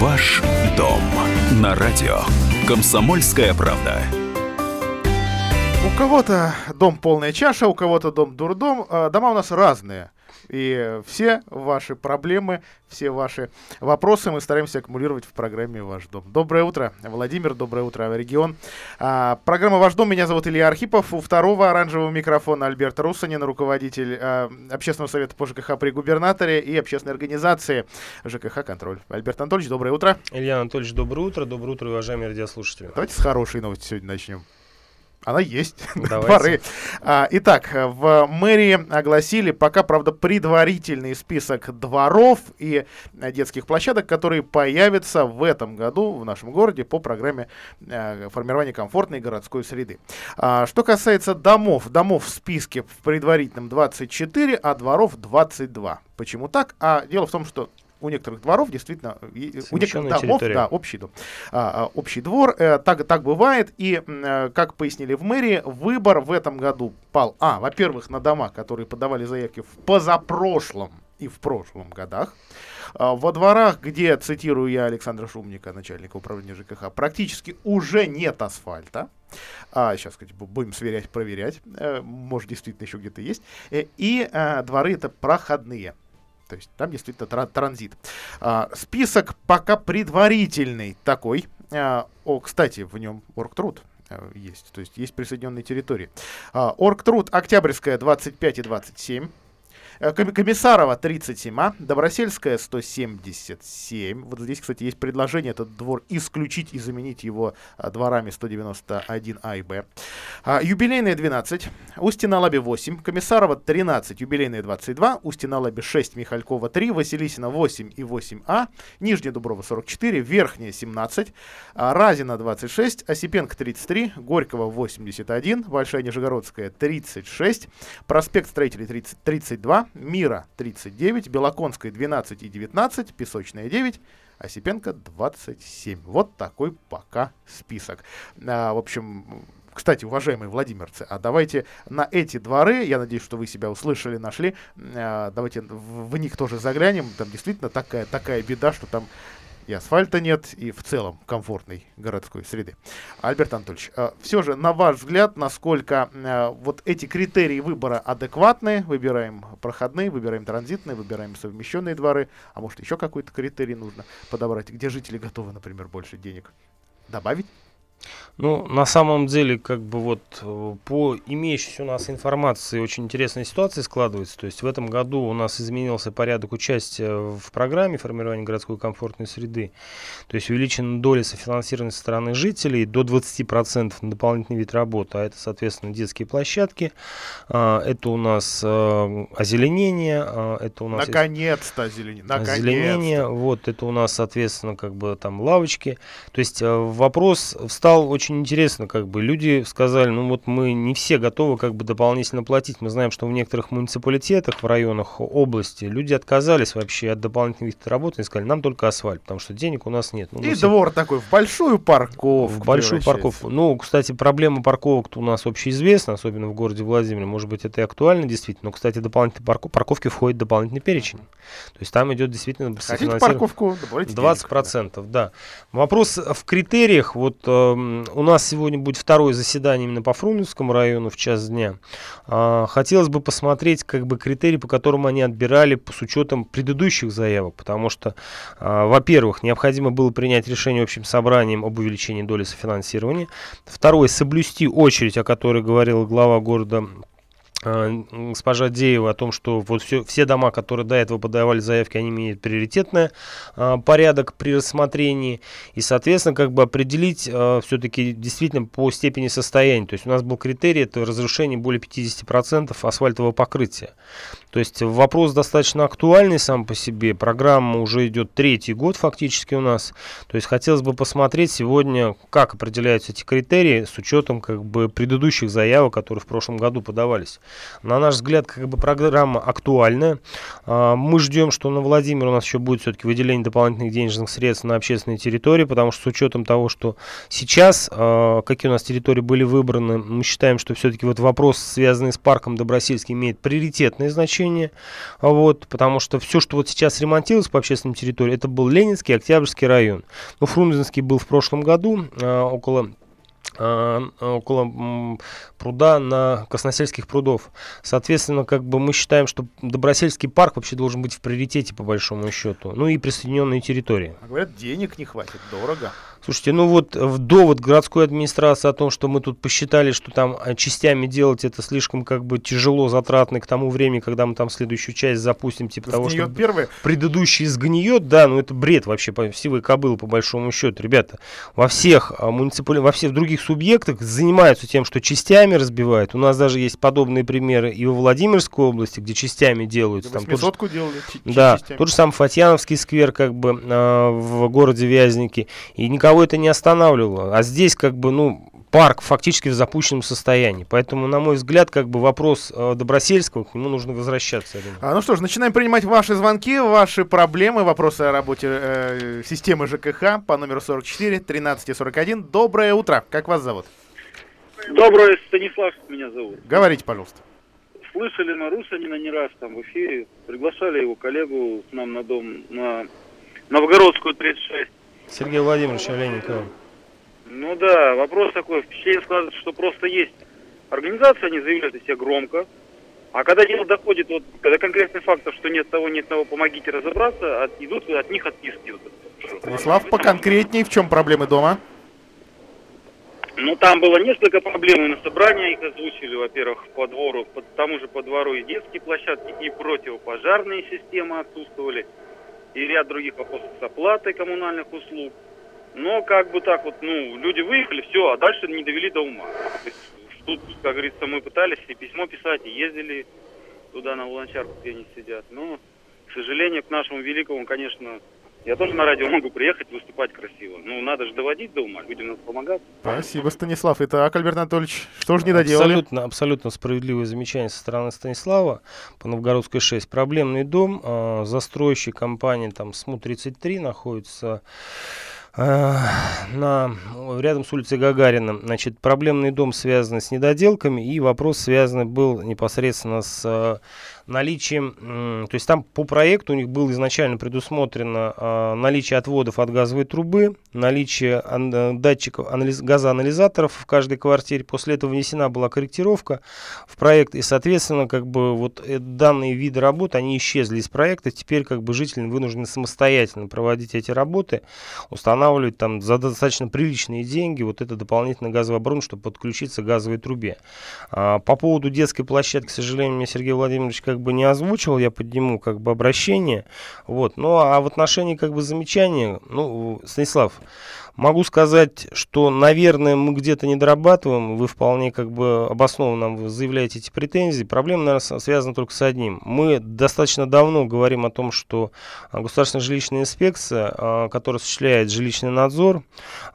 Ваш дом на радио. Комсомольская правда. У кого-то дом полная чаша, у кого-то дом дурдом. А, дома у нас разные. И все ваши проблемы, все ваши вопросы мы стараемся аккумулировать в программе «Ваш дом». Доброе утро, Владимир, доброе утро, регион. А, программа «Ваш дом», меня зовут Илья Архипов. У второго оранжевого микрофона Альберт Руссанин, руководитель а, Общественного совета по ЖКХ при губернаторе и общественной организации ЖКХ «Контроль». Альберт Анатольевич, доброе утро. Илья Анатольевич, доброе утро. Доброе утро, уважаемые радиослушатели. Давайте с хорошей новости сегодня начнем. Она есть. Дворы. А, итак, в мэрии огласили пока, правда, предварительный список дворов и детских площадок, которые появятся в этом году в нашем городе по программе а, формирования комфортной городской среды. А, что касается домов, домов в списке в предварительном 24, а дворов 22. Почему так? А дело в том, что у некоторых дворов действительно, у некоторых домов, да, общий дом, а, а, общий двор, э, так, так бывает, и, э, как пояснили в мэрии, выбор в этом году пал, а, во-первых, на дома, которые подавали заявки в позапрошлом и в прошлом годах, а, во дворах, где, цитирую я Александра Шумника, начальника управления ЖКХ, практически уже нет асфальта, а, сейчас, кстати, будем сверять, проверять, э, может, действительно еще где-то есть, э, и э, дворы это проходные. То есть там действительно тра- транзит. А, список пока предварительный такой. А, о, кстати, в нем оргтруд а, есть. То есть есть присоединенные территории. А, оргтруд Октябрьская 25 и 27. Э, Комиссарова 37, а Добросельская 177. Вот здесь, кстати, есть предложение этот двор исключить и заменить его а, дворами 191 А и Б. А, юбилейная 12, Устина-Лаби 8, Комиссарова 13, юбилейная 22, Устина-Лаби 6, Михалькова 3, Василисина 8 и 8А, Нижняя Дуброва 44, Верхняя 17, а, Разина 26, Осипенко 33, Горького 81, Большая Нижегородская 36, Проспект Строителей 30, 32, Мира 39, Белоконская 12 и 19, Песочная 9, Осипенко 27. Вот такой пока список. А, в общем, кстати, уважаемые владимирцы, а давайте на эти дворы, я надеюсь, что вы себя услышали, нашли, а, давайте в, в них тоже заглянем. Там действительно такая, такая беда, что там и асфальта нет, и в целом комфортной городской среды. Альберт Анатольевич, э, все же, на ваш взгляд, насколько э, вот эти критерии выбора адекватны? Выбираем проходные, выбираем транзитные, выбираем совмещенные дворы, а может еще какой-то критерий нужно подобрать, где жители готовы, например, больше денег добавить? Ну, на самом деле, как бы вот э, по имеющейся у нас информации очень интересная ситуация складывается. То есть в этом году у нас изменился порядок участия в программе формирования городской комфортной среды. То есть увеличена доля софинансирования со стороны жителей до 20% на дополнительный вид работы. А это, соответственно, детские площадки, а, это у нас э, озеленение, а, это у нас... Наконец-то озеленение. Наконец озеленение, вот, это у нас, соответственно, как бы там лавочки. То есть э, вопрос встал стало очень интересно, как бы люди сказали, ну вот мы не все готовы как бы дополнительно платить. Мы знаем, что в некоторых муниципалитетах, в районах области люди отказались вообще от дополнительных работы и сказали, нам только асфальт, потому что денег у нас нет. Ну, и все... двор такой в большую парковку. В большую парковку. Ну, кстати, проблема парковок у нас общеизвестна, особенно в городе Владимире. Может быть, это и актуально действительно. Но, кстати, дополнительные парк... парковки входит дополнительный перечень. То есть там идет действительно Хотите парковку? 20%, денег, да. Вопрос в критериях. Вот э, у нас сегодня будет второе заседание именно по Фрунзенскому району в час дня. А, хотелось бы посмотреть как бы критерии, по которым они отбирали с учетом предыдущих заявок, потому что, а, во-первых, необходимо было принять решение общим собранием об увеличении доли софинансирования. Второе, соблюсти очередь, о которой говорил глава города госпожа Деева о том, что вот все, все дома, которые до этого подавали заявки, они имеют приоритетный а, порядок при рассмотрении. И, соответственно, как бы определить а, все-таки действительно по степени состояния. То есть у нас был критерий, это разрушение более 50% асфальтового покрытия. То есть вопрос достаточно актуальный сам по себе. Программа уже идет третий год фактически у нас. То есть хотелось бы посмотреть сегодня, как определяются эти критерии с учетом как бы предыдущих заявок, которые в прошлом году подавались. На наш взгляд, как бы программа актуальная. А, мы ждем, что на Владимир у нас еще будет все-таки выделение дополнительных денежных средств на общественные территории, потому что с учетом того, что сейчас, а, какие у нас территории были выбраны, мы считаем, что все-таки вот вопрос, связанный с парком Добросельский, имеет приоритетное значение, вот, потому что все, что вот сейчас ремонтировалось по общественным территориям, это был Ленинский, Октябрьский район. Ну, Фрунзенский был в прошлом году, а, около около пруда на Красносельских прудов. Соответственно, как бы мы считаем, что Добросельский парк вообще должен быть в приоритете по большому счету. Ну и присоединенные территории. А говорят, денег не хватит, дорого. Слушайте, ну вот в довод городской администрации о том, что мы тут посчитали, что там а, частями делать это слишком как бы тяжело, затратно к тому времени, когда мы там следующую часть запустим, типа того, что первый. предыдущий сгниет, да, ну это бред вообще, сивый кобыл по большому счету. Ребята, во всех а, муниципали... во всех других субъектах занимаются тем, что частями разбивают. У нас даже есть подобные примеры и во Владимирской области, где частями делаются. Там тот же... делали Да, частями. тот же самый Фатьяновский сквер как бы э, в городе Вязники. И никого никого это не останавливало. А здесь как бы, ну, парк фактически в запущенном состоянии. Поэтому, на мой взгляд, как бы вопрос э, Добросельского, к нему нужно возвращаться. А, ну что ж, начинаем принимать ваши звонки, ваши проблемы, вопросы о работе э, системы ЖКХ по номеру 44 13 41. Доброе утро. Как вас зовут? Доброе, Станислав меня зовут. Говорите, пожалуйста. Слышали на Русанина не раз там в эфире. Приглашали его коллегу к нам на дом на Новгородскую 36. Сергей Владимирович Олейников. Ну да, вопрос такой, впечатление складывается, что просто есть организация, они заявляют о себе громко, а когда дело доходит вот, до конкретных фактов, что нет того, нет того, помогите разобраться, от, идут от них отписки. Вот, Станислав, поконкретнее, в чем проблемы дома? Ну, там было несколько проблем, и на собрании их озвучили, во-первых, по двору, по тому же по двору и детские площадки, и противопожарные системы отсутствовали и ряд других вопросов с оплатой коммунальных услуг. Но как бы так вот, ну, люди выехали, все, а дальше не довели до ума. То есть, тут, как говорится, мы пытались и письмо писать, и ездили туда на Луначарку, где они сидят. Но, к сожалению, к нашему великому, конечно, я тоже на радио могу приехать, выступать красиво. Ну, надо же доводить до ума, людям надо помогать. Спасибо, Станислав. Итак, Альберт Анатольевич, что же не доделали? Абсолютно, абсолютно справедливое замечание со стороны Станислава по Новгородской 6. Проблемный дом, э, застройщик компании там СМУ-33 находится э, на, рядом с улицей Гагарина. Значит, проблемный дом связан с недоделками, и вопрос связан был непосредственно с э, наличием, то есть там по проекту у них было изначально предусмотрено а, наличие отводов от газовой трубы, наличие э, датчиков газоанализаторов в каждой квартире. После этого внесена была корректировка в проект, и, соответственно, как бы вот э, данные виды работ, они исчезли из проекта. Теперь как бы жители вынуждены самостоятельно проводить эти работы, устанавливать там за достаточно приличные деньги вот это дополнительное газовое оборудование, чтобы подключиться к газовой трубе. А, по поводу детской площадки, к сожалению, мне Сергей Владимирович как как бы не озвучивал, я подниму как бы обращение. Вот. Ну а в отношении как бы замечания, ну, Станислав, Могу сказать, что, наверное, мы где-то не дорабатываем. Вы вполне как бы обоснованно заявляете эти претензии. Проблема, наверное, связана только с одним. Мы достаточно давно говорим о том, что государственная жилищная инспекция, а, которая осуществляет жилищный надзор,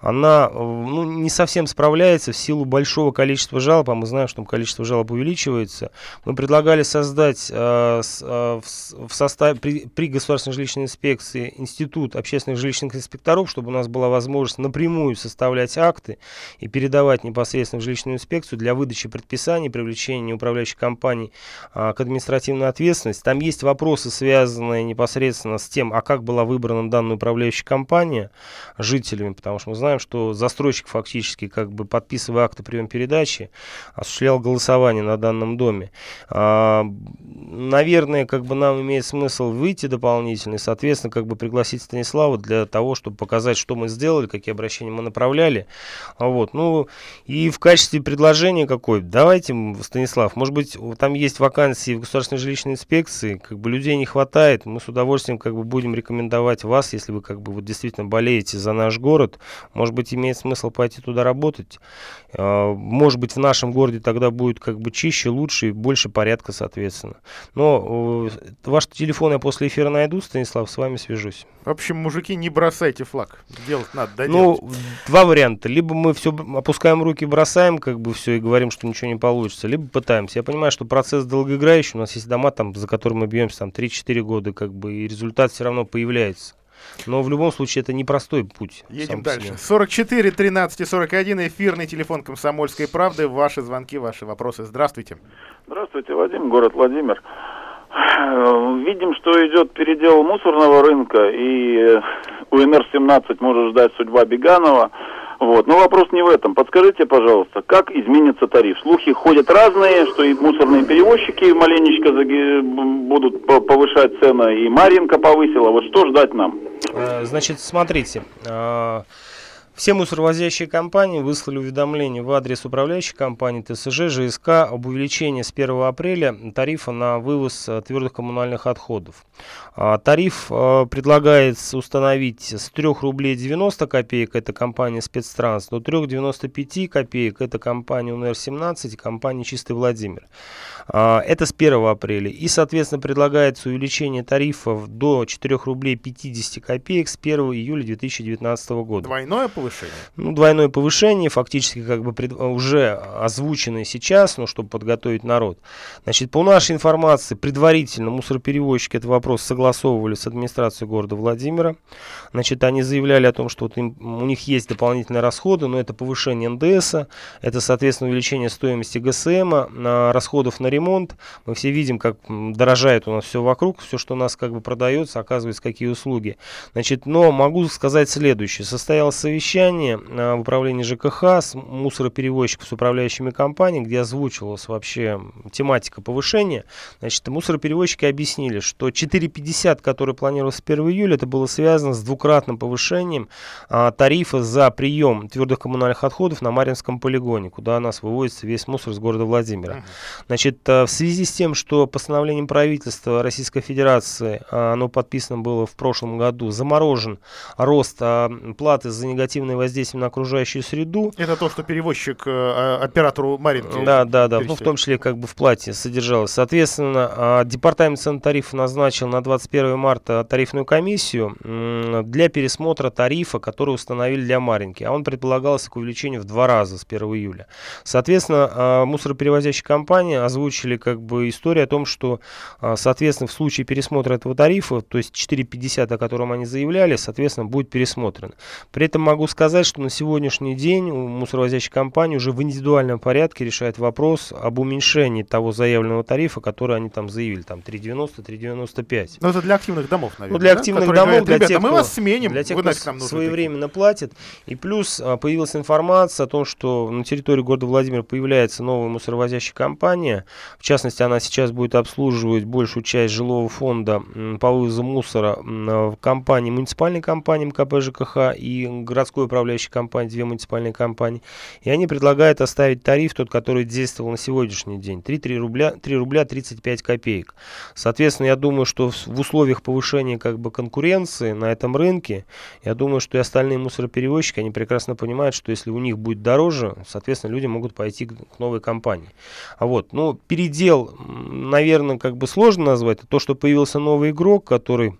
она ну, не совсем справляется в силу большого количества жалоб, а мы знаем, что количество жалоб увеличивается. Мы предлагали создать а, а, в составе, при, при государственной жилищной инспекции институт общественных жилищных инспекторов, чтобы у нас была возможность возможность напрямую составлять акты и передавать непосредственно в жилищную инспекцию для выдачи предписаний, привлечения управляющих компаний а, к административной ответственности. Там есть вопросы, связанные непосредственно с тем, а как была выбрана данная управляющая компания жителями, потому что мы знаем, что застройщик фактически, как бы подписывая акты прием передачи, осуществлял голосование на данном доме. А, наверное, как бы нам имеет смысл выйти дополнительно и, соответственно, как бы пригласить Станислава для того, чтобы показать, что мы сделали, какие обращения мы направляли. Вот. Ну, и в качестве предложения какой? Давайте, Станислав, может быть, там есть вакансии в государственной жилищной инспекции, как бы людей не хватает, мы с удовольствием как бы будем рекомендовать вас, если вы как бы вот действительно болеете за наш город, может быть, имеет смысл пойти туда работать. А, может быть, в нашем городе тогда будет как бы чище, лучше и больше порядка, соответственно. Но ваш телефон я после эфира найду, Станислав, с вами свяжусь. В общем, мужики, не бросайте флаг. Делать надо, да, ну, два варианта. Либо мы все опускаем руки, бросаем, как бы все, и говорим, что ничего не получится, либо пытаемся. Я понимаю, что процесс долгоиграющий, у нас есть дома, там, за которыми мы бьемся там 3-4 года, как бы, и результат все равно появляется. Но в любом случае это непростой путь. Едем дальше. 44 13 41 эфирный телефон Комсомольской правды. Ваши звонки, ваши вопросы. Здравствуйте. Здравствуйте, Вадим, город Владимир. Видим, что идет передел мусорного рынка, и УНР-17 может ждать судьба Беганова. Вот. Но вопрос не в этом. Подскажите, пожалуйста, как изменится тариф? Слухи ходят разные, что и мусорные перевозчики маленечко будут повышать цены, и Маринка повысила. Вот что ждать нам? Э, значит, смотрите. Все мусоровозящие компании выслали уведомление в адрес управляющей компании ТСЖ ЖСК об увеличении с 1 апреля тарифа на вывоз э, твердых коммунальных отходов. А, тариф э, предлагается установить с 3 рублей 90 копеек, это компания Спецтранс, до 3,95 копеек, это компания УНР-17 и компания Чистый Владимир. А, это с 1 апреля. И, соответственно, предлагается увеличение тарифов до 4 рублей 50 копеек с 1 июля 2019 года. Двойное повышение? Повышение? Ну, двойное повышение, фактически как бы пред, уже озвучено сейчас, ну, чтобы подготовить народ. Значит, по нашей информации, предварительно мусороперевозчики этот вопрос согласовывали с администрацией города Владимира. Значит, они заявляли о том, что вот им, у них есть дополнительные расходы, но это повышение НДС, это, соответственно, увеличение стоимости ГСМ, на расходов на ремонт. Мы все видим, как дорожает у нас все вокруг, все, что у нас как бы продается, оказывается, какие услуги. Значит, но могу сказать следующее. Состоялось совещание совещание а, в управлении ЖКХ с мусороперевозчиков с управляющими компаниями, где озвучивалась вообще тематика повышения. Значит, мусороперевозчики объяснили, что 4,50, который планировался 1 июля, это было связано с двукратным повышением а, тарифа за прием твердых коммунальных отходов на Маринском полигоне, куда у нас вывозится весь мусор из города Владимира. Значит, а, в связи с тем, что постановлением правительства Российской Федерации, а, оно подписано было в прошлом году, заморожен рост платы за негативные воздействие на окружающую среду. Это то, что перевозчик э, оператору Маринки. Да, да, да. Ну, в том числе как бы в плате содержалось. Соответственно, а, департамент цен тарифа назначил на 21 марта тарифную комиссию для пересмотра тарифа, который установили для Маринки. А он предполагался к увеличению в два раза с 1 июля. Соответственно, а, мусороперевозящие компании озвучили как бы историю о том, что, а, соответственно, в случае пересмотра этого тарифа, то есть 4,50, о котором они заявляли, соответственно, будет пересмотрен. При этом могу сказать, что на сегодняшний день мусоровозящая компания уже в индивидуальном порядке решает вопрос об уменьшении того заявленного тарифа, который они там заявили, там 3,90, 3,95. Но это для активных домов, наверное. Ну, для активных да? домов, говорят, для тех, мы вас сменим, для тех, кто своевременно такие. платит. И плюс а, появилась информация о том, что на территории города Владимира появляется новая мусоровозящая компания. В частности, она сейчас будет обслуживать большую часть жилого фонда по вывозу мусора в компании, муниципальной компании МКП ЖКХ и городской управляющей компании, две муниципальные компании. И они предлагают оставить тариф, тот, который действовал на сегодняшний день, 3, 3, рубля, 3 рубля 35 копеек. Соответственно, я думаю, что в, в условиях повышения как бы конкуренции на этом рынке, я думаю, что и остальные мусороперевозчики, они прекрасно понимают, что если у них будет дороже, соответственно, люди могут пойти к, к новой компании. А вот, ну, передел, наверное, как бы сложно назвать. То, что появился новый игрок, который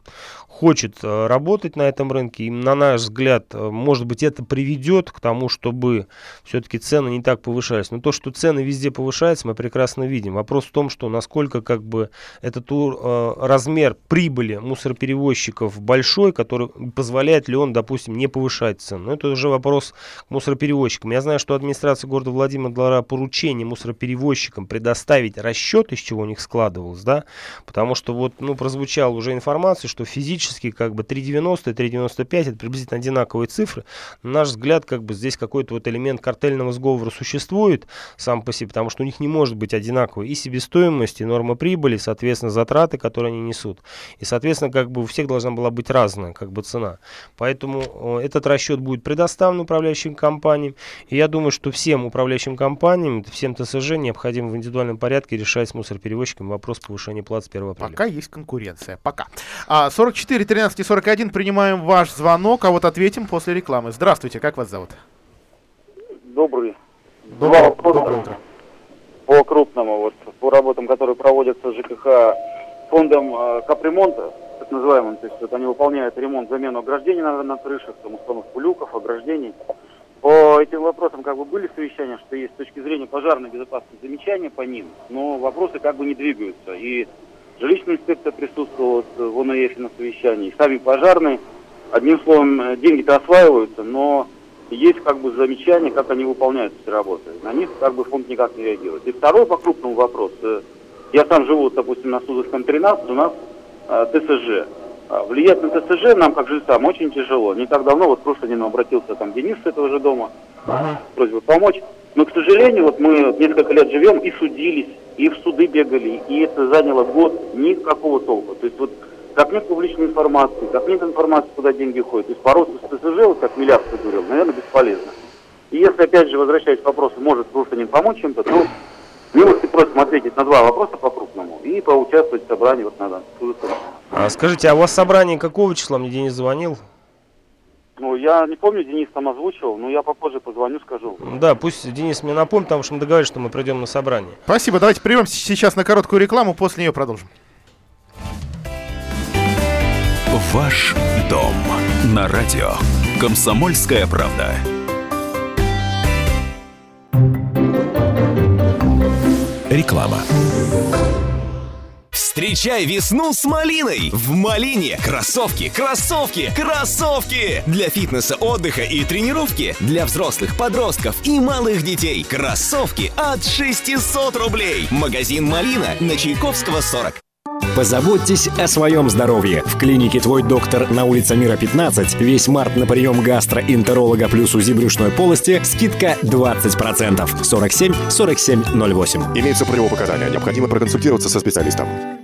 хочет э, работать на этом рынке. И, на наш взгляд, э, может быть, это приведет к тому, чтобы все-таки цены не так повышались. Но то, что цены везде повышаются, мы прекрасно видим. Вопрос в том, что насколько как бы этот э, размер прибыли мусороперевозчиков большой, который позволяет ли он, допустим, не повышать цены. Но это уже вопрос к мусороперевозчикам. Я знаю, что администрация города Владимира дала поручение мусороперевозчикам предоставить расчет, из чего у них складывалось, да, потому что вот, ну, прозвучала уже информация, что физически практически как бы 3,90 и 3,95 это приблизительно одинаковые цифры. На наш взгляд, как бы здесь какой-то вот элемент картельного сговора существует сам по себе, потому что у них не может быть одинаковой и себестоимость, и норма прибыли, соответственно, затраты, которые они несут. И, соответственно, как бы у всех должна была быть разная как бы цена. Поэтому этот расчет будет предоставлен управляющим компаниям. И я думаю, что всем управляющим компаниям, всем ТСЖ необходимо в индивидуальном порядке решать с мусороперевозчиками вопрос повышения плат с 1 апреля. Пока есть конкуренция. Пока. А, 44 4 13 41 принимаем ваш звонок, а вот ответим после рекламы. Здравствуйте, как вас зовут? Добрый. Доброе, доброе утро. По крупному, вот по работам, которые проводятся ЖКХ фондом э, капремонта, так называемым. То есть вот они выполняют ремонт, замену ограждений на, на крышах, там, установку люков, ограждений. По этим вопросам как бы были совещания, что есть с точки зрения пожарной безопасности замечания по ним, но вопросы как бы не двигаются. И жилищная инспекция присутствовала в ОНФ на совещании, сами пожарные. Одним словом, деньги-то осваиваются, но есть как бы замечания, как они выполняют эти работы. На них как бы фонд никак не реагирует. И второй по крупному вопрос. Я сам живу, допустим, на Судовском 13, у нас э, ТСЖ. А, влиять на ТСЖ нам, как жильцам, очень тяжело. Не так давно, вот в прошлый день обратился там Денис с этого же дома, ага. просьбой помочь. Но, к сожалению, вот мы несколько лет живем и судились, и в суды бегали, и это заняло год, никакого толка. То есть вот как нет публичной информации, как нет информации, куда деньги ходят. То есть бороться с ТСЖ, вот как миллиард говорил, наверное, бесполезно. И если, опять же, возвращаясь к вопросу, может Слушанин помочь чем-то, то милости просим ответить на два вопроса по-крупному и поучаствовать в собрании вот надо. А скажите, а у вас собрание какого числа? Мне Денис звонил. Ну, я не помню, Денис там озвучивал, но я попозже позвоню, скажу. Да, пусть Денис мне напомнит, потому что мы договорились, что мы придем на собрание. Спасибо, давайте прервем сейчас на короткую рекламу, после нее продолжим. Ваш дом на радио. Комсомольская правда. Реклама. Встречай весну с малиной! В малине кроссовки, кроссовки, кроссовки! Для фитнеса, отдыха и тренировки, для взрослых, подростков и малых детей. Кроссовки от 600 рублей. Магазин «Малина» на Чайковского 40. Позаботьтесь о своем здоровье. В клинике «Твой доктор» на улице Мира 15 весь март на прием гастроэнтеролога плюс УЗИ брюшной полости скидка 20%. 47 47 08. Имеется противопоказания. Необходимо проконсультироваться со специалистом.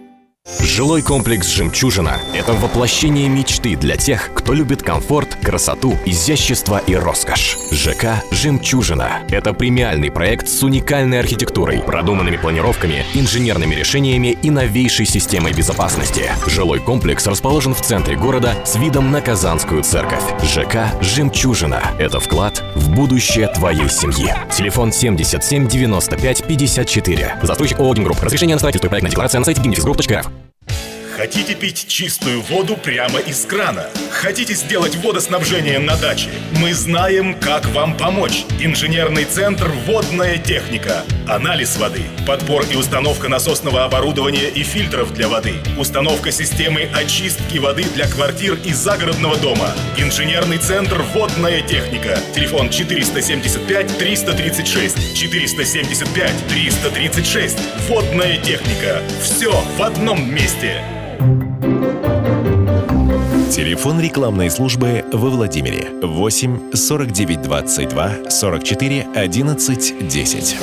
Жилой комплекс «Жемчужина» — это воплощение мечты для тех, кто любит комфорт, красоту, изящество и роскошь. ЖК «Жемчужина» — это премиальный проект с уникальной архитектурой, продуманными планировками, инженерными решениями и новейшей системой безопасности. Жилой комплекс расположен в центре города с видом на Казанскую церковь. ЖК «Жемчужина» — это вклад в будущее твоей семьи. Телефон 77 95 54. Застройщик ООО «Гимгрупп». Разрешение на строительство и проектная декларация на сайте gimnifisgroup.rf. Хотите пить чистую воду прямо из крана? Хотите сделать водоснабжение на даче? Мы знаем, как вам помочь. Инженерный центр «Водная техника». Анализ воды, подбор и установка насосного оборудования и фильтров для воды, установка системы очистки воды для квартир и загородного дома. Инженерный центр «Водная техника». Телефон 475 336 475 336. «Водная техника». Все в одном месте. Телефон рекламной службы во Владимире 8 49 22 44 11 10.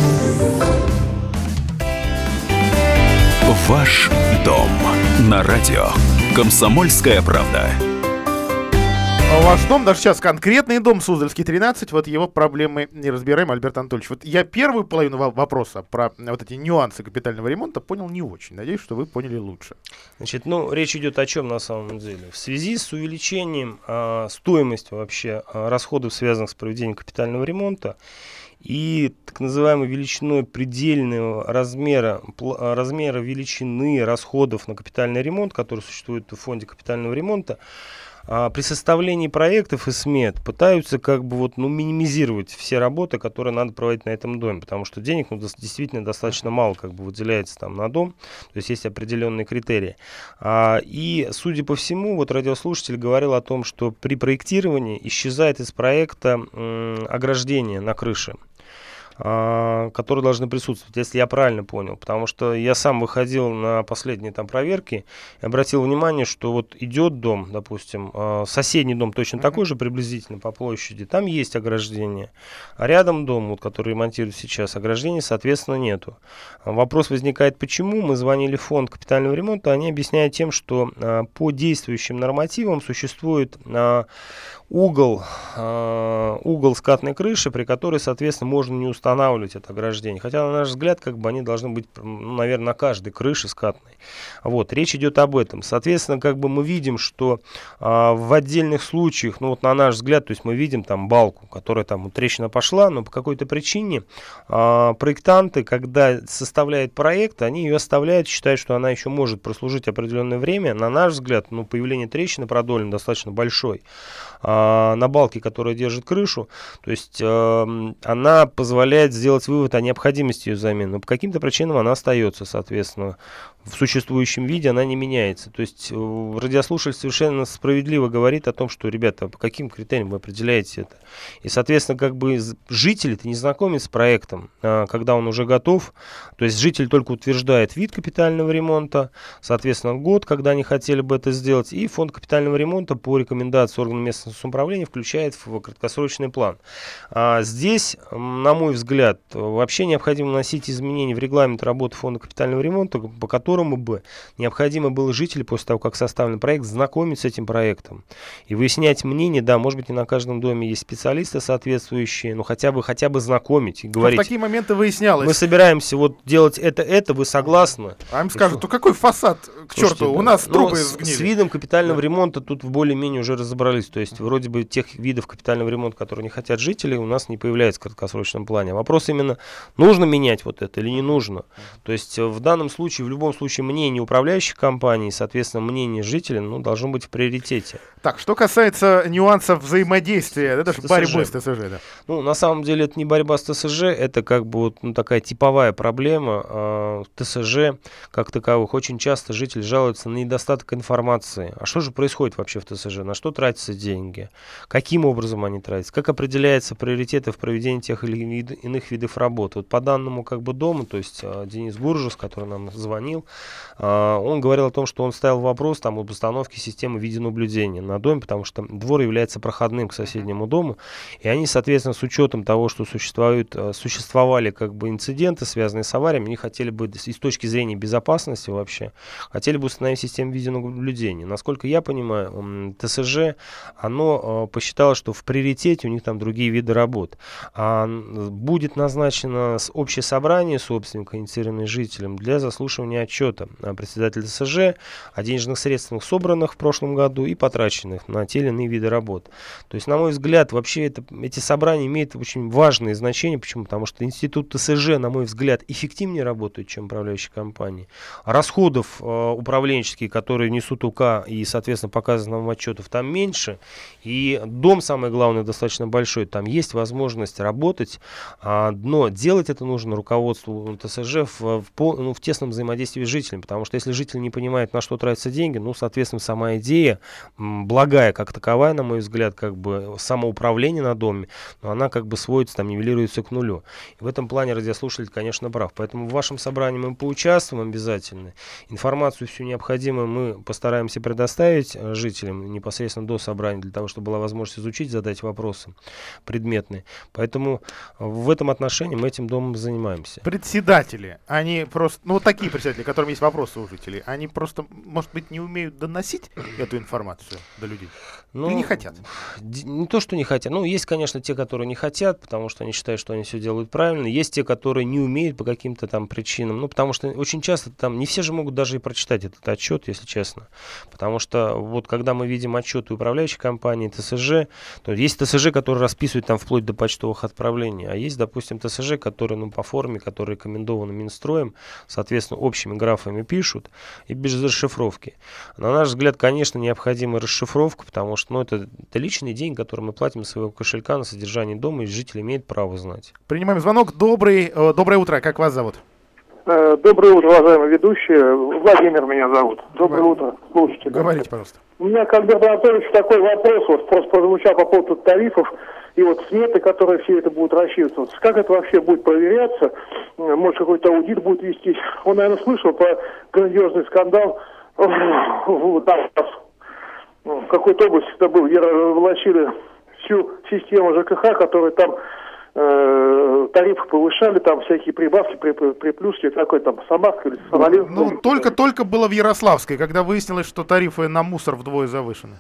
Ваш дом на радио. Комсомольская правда. А ваш дом, даже сейчас конкретный дом Суздальский 13, вот его проблемы не разбираем, Альберт Анатольевич. Вот я первую половину вопроса про вот эти нюансы капитального ремонта понял не очень. Надеюсь, что вы поняли лучше. Значит, ну, речь идет о чем на самом деле? В связи с увеличением а, стоимости вообще а, расходов, связанных с проведением капитального ремонта, и так называемой величиной предельного размера, размера величины расходов на капитальный ремонт, который существует в фонде капитального ремонта, при составлении проектов и смет пытаются как бы вот, ну, минимизировать все работы, которые надо проводить на этом доме, потому что денег ну, действительно достаточно мало как бы выделяется там на дом, то есть есть определенные критерии. А, и, судя по всему, вот радиослушатель говорил о том, что при проектировании исчезает из проекта м, ограждение на крыше. А, которые должны присутствовать, если я правильно понял. Потому что я сам выходил на последние там проверки и обратил внимание, что вот идет дом, допустим, а, соседний дом точно mm-hmm. такой же приблизительно по площади, там есть ограждение. А рядом дом, вот, который ремонтируют сейчас, ограждения, соответственно, нету. Вопрос возникает, почему? Мы звонили в фонд капитального ремонта, они объясняют тем, что а, по действующим нормативам существует угол, угол скатной крыши, при которой, соответственно, можно не установить устанавливать это ограждение. Хотя, на наш взгляд, как бы они должны быть, ну, наверное, на каждой крыше скатной. Вот, речь идет об этом. Соответственно, как бы мы видим, что а, в отдельных случаях, ну вот на наш взгляд, то есть мы видим там балку, которая там вот, трещина пошла, но по какой-то причине а, проектанты, когда составляют проект, они ее оставляют, считают, что она еще может прослужить определенное время. На наш взгляд, ну, появление трещины продольно достаточно большой а, на балке, которая держит крышу, то есть э, она позволяет сделать вывод о необходимости ее замены. Но по каким-то причинам она остается, соответственно в существующем виде она не меняется. То есть э, радиослушатель совершенно справедливо говорит о том, что, ребята, по каким критериям вы определяете это. И, соответственно, как бы житель это не знакомит с проектом, а, когда он уже готов. То есть житель только утверждает вид капитального ремонта, соответственно, год, когда они хотели бы это сделать, и фонд капитального ремонта по рекомендации органа местного самоуправления включает в краткосрочный план. А здесь, на мой взгляд, вообще необходимо вносить изменения в регламент работы фонда капитального ремонта, по которому которому бы необходимо было жителям после того, как составлен проект, знакомиться с этим проектом и выяснять мнение, да, может быть, не на каждом доме есть специалисты соответствующие, но хотя бы, хотя бы знакомить и говорить. в такие моменты выяснялось. Мы собираемся вот делать это, это, вы согласны? А им скажут, то какой фасад, к Слушайте, черту, у нас трубы с, с видом капитального да. ремонта тут более-менее уже разобрались, то есть вроде бы тех видов капитального ремонта, которые не хотят жители, у нас не появляется в краткосрочном плане. Вопрос именно, нужно менять вот это или не нужно. То есть в данном случае, в любом случае, случае мнение управляющих компаний, соответственно, мнение жителей ну, должно быть в приоритете. Так, что касается нюансов взаимодействия, это же борьбы с ТСЖ, да? Ну, на самом деле, это не борьба с ТСЖ, это как бы вот ну, такая типовая проблема. Э, ТСЖ, как таковых, очень часто жители жалуются на недостаток информации. А что же происходит вообще в ТСЖ? На что тратятся деньги? Каким образом они тратятся? Как определяются приоритеты в проведении тех или иных видов работы? Вот по данному как бы дому, то есть э, Денис Гуржус, который нам звонил, а, он говорил о том, что он ставил вопрос там, об установке системы видеонаблюдения на доме, потому что двор является проходным к соседнему дому, и они, соответственно, с учетом того, что существуют, э, существовали как бы инциденты, связанные с авариями, они хотели бы и с точки зрения безопасности вообще, хотели бы установить систему видеонаблюдения. Насколько я понимаю, ТСЖ, оно э, посчитало, что в приоритете у них там другие виды работ. А будет назначено общее собрание собственника, инициированное жителем, для заслушивания отчета отчета председателя ТСЖ о денежных средствах, собранных в прошлом году и потраченных на те или иные виды работ. То есть, на мой взгляд, вообще это, эти собрания имеют очень важное значение. Почему? Потому что институт ТСЖ, на мой взгляд, эффективнее работает, чем управляющие компании. Расходов э, управленческие, которые несут УК и, соответственно, показано в отчетов, там меньше. И дом, самое главное, достаточно большой. Там есть возможность работать, а, но делать это нужно руководству ТСЖ в, в, ну, в тесном взаимодействии с жителям, потому что если житель не понимает, на что тратятся деньги, ну, соответственно, сама идея, благая как таковая, на мой взгляд, как бы самоуправление на доме, но она как бы сводится, там, нивелируется к нулю. И в этом плане радиослушатель, конечно, прав. Поэтому в вашем собрании мы поучаствуем обязательно. Информацию всю необходимую мы постараемся предоставить э, жителям непосредственно до собрания, для того, чтобы была возможность изучить, задать вопросы предметные. Поэтому в этом отношении мы этим домом занимаемся. Председатели, они просто, ну вот такие председатели, которым есть вопросы у жителей, они просто, может быть, не умеют доносить эту информацию до людей? Ну, Или не хотят? Не то, что не хотят. Ну, есть, конечно, те, которые не хотят, потому что они считают, что они все делают правильно. Есть те, которые не умеют по каким-то там причинам. Ну, потому что очень часто там не все же могут даже и прочитать этот отчет, если честно. Потому что вот когда мы видим отчеты управляющей компании, ТСЖ, то есть ТСЖ, который расписывает там вплоть до почтовых отправлений, а есть, допустим, ТСЖ, который ну, по форме, который рекомендован Минстроем, соответственно, общими графами пишут и без расшифровки. На наш взгляд, конечно, необходима расшифровка, потому что ну, это, это личный день, который мы платим из своего кошелька на содержание дома, и житель имеет право знать. Принимаем звонок. Добрый, э, доброе утро. Как вас зовут? Э, доброе утро, уважаемые ведущие. Владимир меня зовут. Доброе утро, слушайте. Говорите, пожалуйста. У меня, как бы, Анатольевич, такой вопрос, вот просто прозвучал по поводу тарифов и вот сметы, которые все это будут рассчитываться. Как это вообще будет проверяться? Может, какой-то аудит будет вестись? Он, наверное, слышал про грандиозный скандал ну, в какой-то области это был, где влачили всю систему ЖКХ, которая там э, тарифы повышали, там всякие прибавки, при, приплюски, какой там Самарск или Сомали. Ну, только-только было в Ярославской, когда выяснилось, что тарифы на мусор вдвое завышены.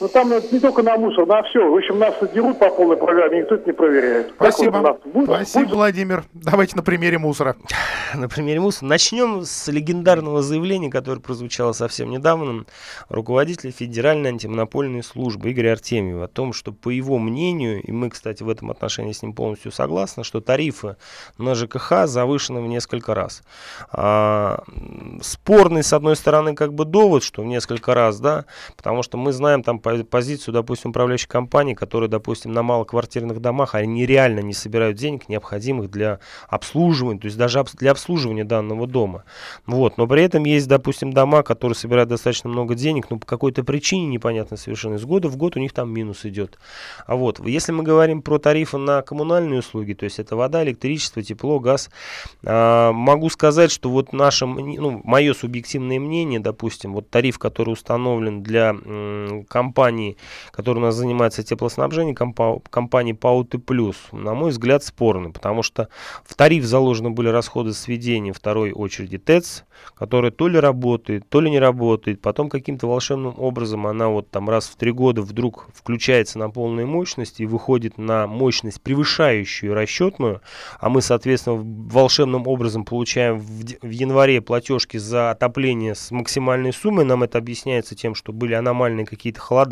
Ну там не только на мусор, на все. В общем, нас дерут по полной программе, никто это не проверяет. Спасибо. Будет, Спасибо, будет? Владимир. Давайте на примере мусора. на примере мусора. Начнем с легендарного заявления, которое прозвучало совсем недавно. Руководителя Федеральной антимонопольной службы Игоря Артемьева о том, что по его мнению, и мы, кстати, в этом отношении с ним полностью согласны, что тарифы на ЖКХ завышены в несколько раз. А, спорный, с одной стороны, как бы довод, что в несколько раз, да, потому что мы знаем там позицию, допустим, управляющей компании, которые, допустим, на малоквартирных домах, они реально не собирают денег, необходимых для обслуживания, то есть даже для обслуживания данного дома. Вот. Но при этом есть, допустим, дома, которые собирают достаточно много денег, но по какой-то причине непонятно совершенно, из года в год у них там минус идет. А вот, если мы говорим про тарифы на коммунальные услуги, то есть это вода, электричество, тепло, газ, а, могу сказать, что вот наше, ну, мое субъективное мнение, допустим, вот тариф, который установлен для компании, компании, которая у нас занимается теплоснабжением, компа компании ПАУТ Плюс, на мой взгляд, спорны, потому что в тариф заложены были расходы сведения второй очереди ТЭЦ, которая то ли работает, то ли не работает, потом каким-то волшебным образом она вот там раз в три года вдруг включается на полной мощности и выходит на мощность, превышающую расчетную, а мы, соответственно, волшебным образом получаем в, в январе платежки за отопление с максимальной суммой, нам это объясняется тем, что были аномальные какие-то холода,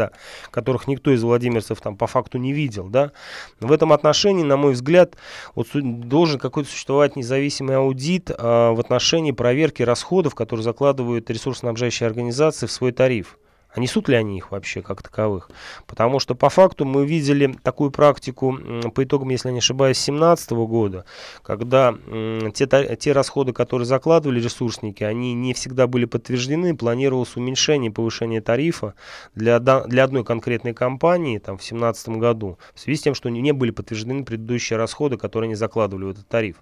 которых никто из владимирцев там по факту не видел, да. В этом отношении, на мой взгляд, вот должен какой-то существовать независимый аудит а, в отношении проверки расходов, которые закладывают ресурсоснабжающие организации в свой тариф. А несут ли они их вообще как таковых? Потому что по факту мы видели такую практику по итогам, если не ошибаюсь, 2017 года, когда те, те расходы, которые закладывали ресурсники, они не всегда были подтверждены, планировалось уменьшение, повышение тарифа для, для одной конкретной компании там, в 2017 году, в связи с тем, что не были подтверждены предыдущие расходы, которые они закладывали в этот тариф.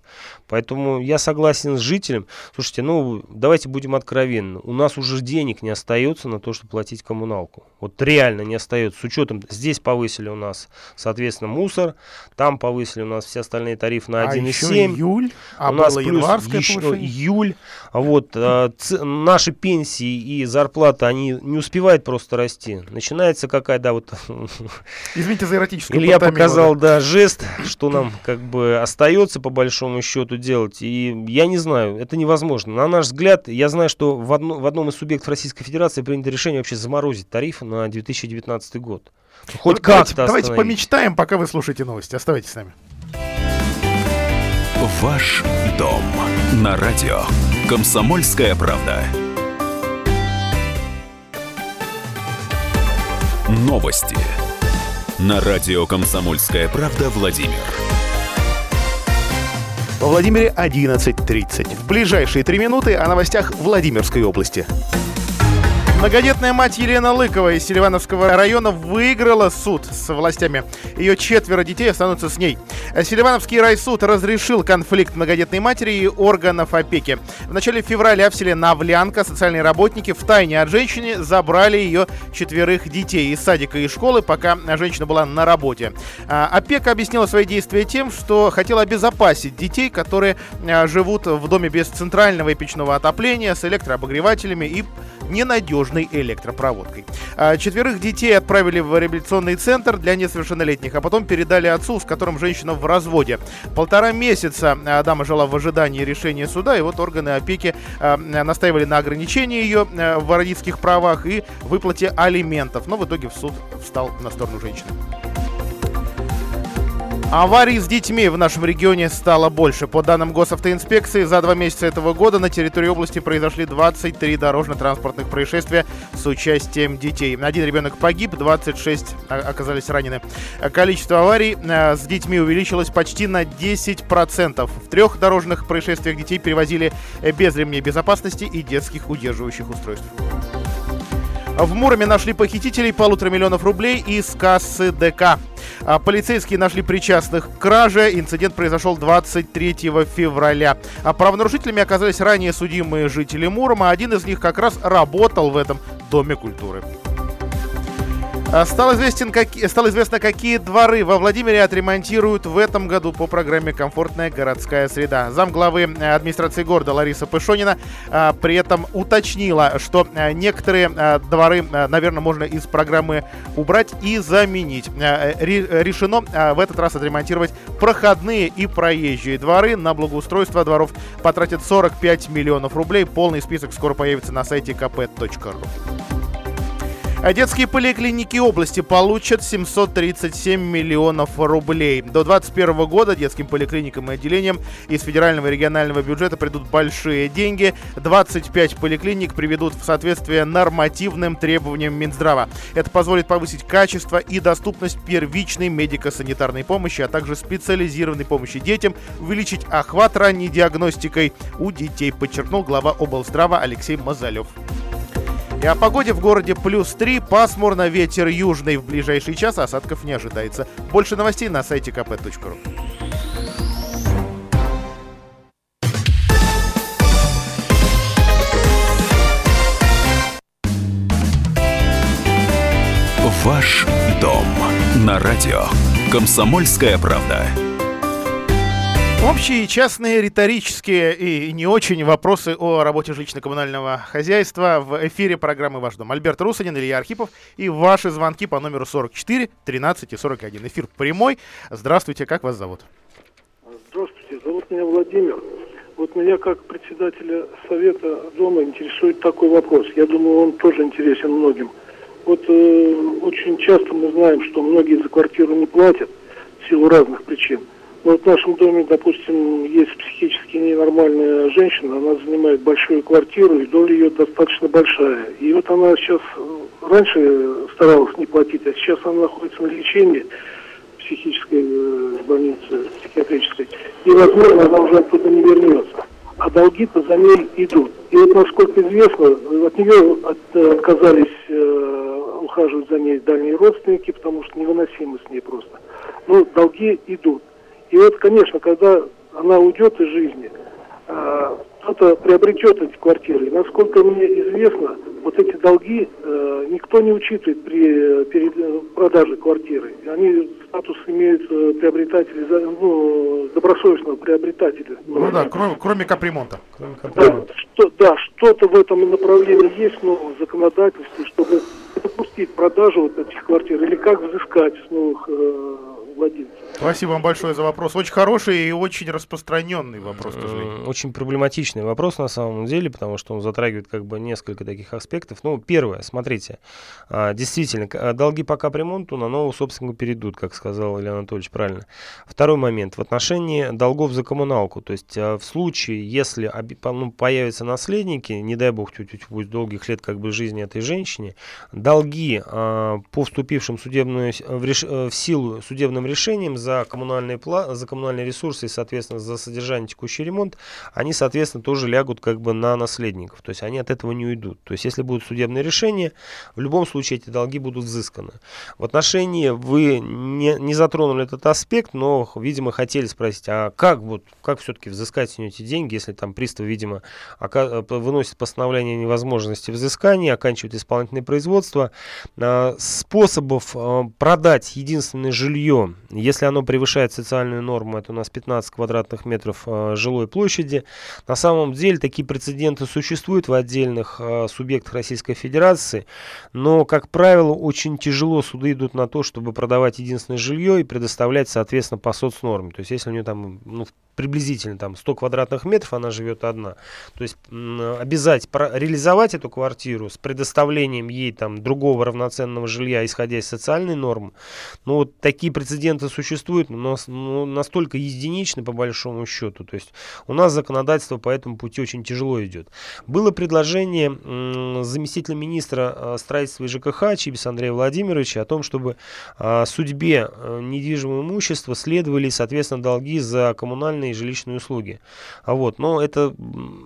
Поэтому я согласен с жителем. Слушайте, ну давайте будем откровенны, у нас уже денег не остается на то, чтобы платить платить коммуналку. Вот реально не остается. С учетом, здесь повысили у нас, соответственно, мусор, там повысили у нас все остальные тарифы на 1,7. А еще июль, а у нас плюс еще повышение? июль. Вот, а, ц, наши пенсии и зарплаты, они не успевают просто расти. Начинается какая, да, вот... Извините за эротическую Илья показал, да, жест, что нам как бы остается по большому счету делать. И я не знаю, это невозможно. На наш взгляд, я знаю, что в, одно, в одном из субъектов Российской Федерации принято решение вообще заморозить тарифы на 2019 год. Хоть ну, как-то Давайте, давайте помечтаем, пока вы слушаете новости. Оставайтесь с нами. Ваш дом на радио. Комсомольская правда. Новости. На радио «Комсомольская правда» Владимир. Во Владимире 11.30. В ближайшие три минуты о новостях Владимирской области. Многодетная мать Елена Лыкова из Селивановского района выиграла суд с властями. Ее четверо детей останутся с ней. Селивановский райсуд разрешил конфликт многодетной матери и органов опеки. В начале февраля в селе Навлянка социальные работники в тайне от женщины забрали ее четверых детей из садика и школы, пока женщина была на работе. А, опека объяснила свои действия тем, что хотела обезопасить детей, которые а, живут в доме без центрального и печного отопления, с электрообогревателями и ненадежной электропроводкой. А, четверых детей отправили в реабилитационный центр для несовершеннолетних, а потом передали отцу, с которым женщина в разводе. Полтора месяца а, дама жила в ожидании решения суда, и вот органы опеки а, настаивали на ограничении ее в родительских правах и выплате алиментов. Но в итоге в суд встал на сторону женщины. Аварий с детьми в нашем регионе стало больше. По данным госавтоинспекции, за два месяца этого года на территории области произошли 23 дорожно-транспортных происшествия с участием детей. Один ребенок погиб, 26 оказались ранены. Количество аварий э, с детьми увеличилось почти на 10%. В трех дорожных происшествиях детей перевозили без ремней безопасности и детских удерживающих устройств. В Муроме нашли похитителей полутора миллионов рублей из кассы ДК. А полицейские нашли причастных к краже. Инцидент произошел 23 февраля. А правонарушителями оказались ранее судимые жители Мурома. Один из них как раз работал в этом Доме культуры. А, стал, известен, как, стало известно, какие дворы во Владимире отремонтируют в этом году по программе «Комфортная городская среда». Замглавы э, администрации города Лариса Пышонина а, при этом уточнила, что а, некоторые а, дворы, а, наверное, можно из программы убрать и заменить. Ре, решено в этот раз отремонтировать проходные и проезжие дворы. На благоустройство дворов потратят 45 миллионов рублей. Полный список скоро появится на сайте kp.ru. А детские поликлиники области получат 737 миллионов рублей. До 2021 года детским поликлиникам и отделениям из федерального и регионального бюджета придут большие деньги. 25 поликлиник приведут в соответствие нормативным требованиям Минздрава. Это позволит повысить качество и доступность первичной медико-санитарной помощи, а также специализированной помощи детям, увеличить охват ранней диагностикой у детей, подчеркнул глава облздрава Алексей Мазалев. И о погоде в городе плюс 3, пасмурно, ветер южный. В ближайший час осадков не ожидается. Больше новостей на сайте kp.ru. Ваш дом на радио. Комсомольская правда. Общие, частные, риторические и не очень вопросы о работе жилищно-коммунального хозяйства в эфире программы «Ваш дом». Альберт Русанин, Илья Архипов и ваши звонки по номеру 44 13 и 41. Эфир прямой. Здравствуйте, как вас зовут? Здравствуйте, зовут меня Владимир. Вот меня как председателя Совета дома интересует такой вопрос. Я думаю, он тоже интересен многим. Вот э, очень часто мы знаем, что многие за квартиру не платят в силу разных причин. Вот в нашем доме, допустим, есть психически ненормальная женщина, она занимает большую квартиру, и доля ее достаточно большая. И вот она сейчас, раньше старалась не платить, а сейчас она находится на лечении в психической э, больнице, психиатрической, и, возможно, она уже оттуда не вернется. А долги-то за ней идут. И вот, насколько известно, от нее от, отказались э, ухаживать за ней дальние родственники, потому что невыносимо с ней просто. Но долги идут. И вот, конечно, когда она уйдет из жизни, э, кто-то приобретет эти квартиры. И, насколько мне известно, вот эти долги э, никто не учитывает при, при продаже квартиры. Они статус имеют э, приобретатели, ну, добросовестного приобретателя. Ну да, кроме, кроме капремонта. Кроме капремонта. Да, что, да, что-то в этом направлении есть в законодательстве, чтобы допустить продажу вот этих квартир или как взыскать с новых э, владельцев. Спасибо вам большое за вопрос. Очень хороший и очень распространенный вопрос, к сожалению. Очень проблематичный вопрос на самом деле, потому что он затрагивает как бы несколько таких аспектов. Ну, первое, смотрите, а, действительно, долги по капремонту на нового собственника перейдут, как сказал Илья Анатольевич правильно. Второй момент, в отношении долгов за коммуналку, то есть а, в случае, если ну, появятся наследники, не дай бог, чуть-чуть будет долгих лет как бы жизни этой женщине, долги а, по вступившим судебную, в, реш, в силу судебным решением за коммунальные, пла за коммунальные ресурсы и, соответственно, за содержание текущий ремонт, они, соответственно, тоже лягут как бы на наследников. То есть они от этого не уйдут. То есть если будет судебное решение, в любом случае эти долги будут взысканы. В отношении вы не, не затронули этот аспект, но, видимо, хотели спросить, а как, вот, как все-таки взыскать с нее эти деньги, если там пристав, видимо, выносит постановление о невозможности взыскания, оканчивает исполнительное производство. А, способов а, продать единственное жилье, если оно превышает социальную норму, это у нас 15 квадратных метров э, жилой площади. На самом деле такие прецеденты существуют в отдельных э, субъектах Российской Федерации, но, как правило, очень тяжело суды идут на то, чтобы продавать единственное жилье и предоставлять, соответственно, по соцнорме. То есть, если у нее там ну, приблизительно там 100 квадратных метров, она живет одна. То есть обязать реализовать эту квартиру с предоставлением ей там другого равноценного жилья, исходя из социальной нормы. Ну вот такие прецеденты существуют, но, но настолько единичны по большому счету. То есть у нас законодательство по этому пути очень тяжело идет. Было предложение заместителя министра э, строительства и ЖКХ Чибиса Андрея Владимировича о том, чтобы э, судьбе э, недвижимого имущества следовали, соответственно, долги за коммунальные коммунальные и жилищные услуги. А вот, но это,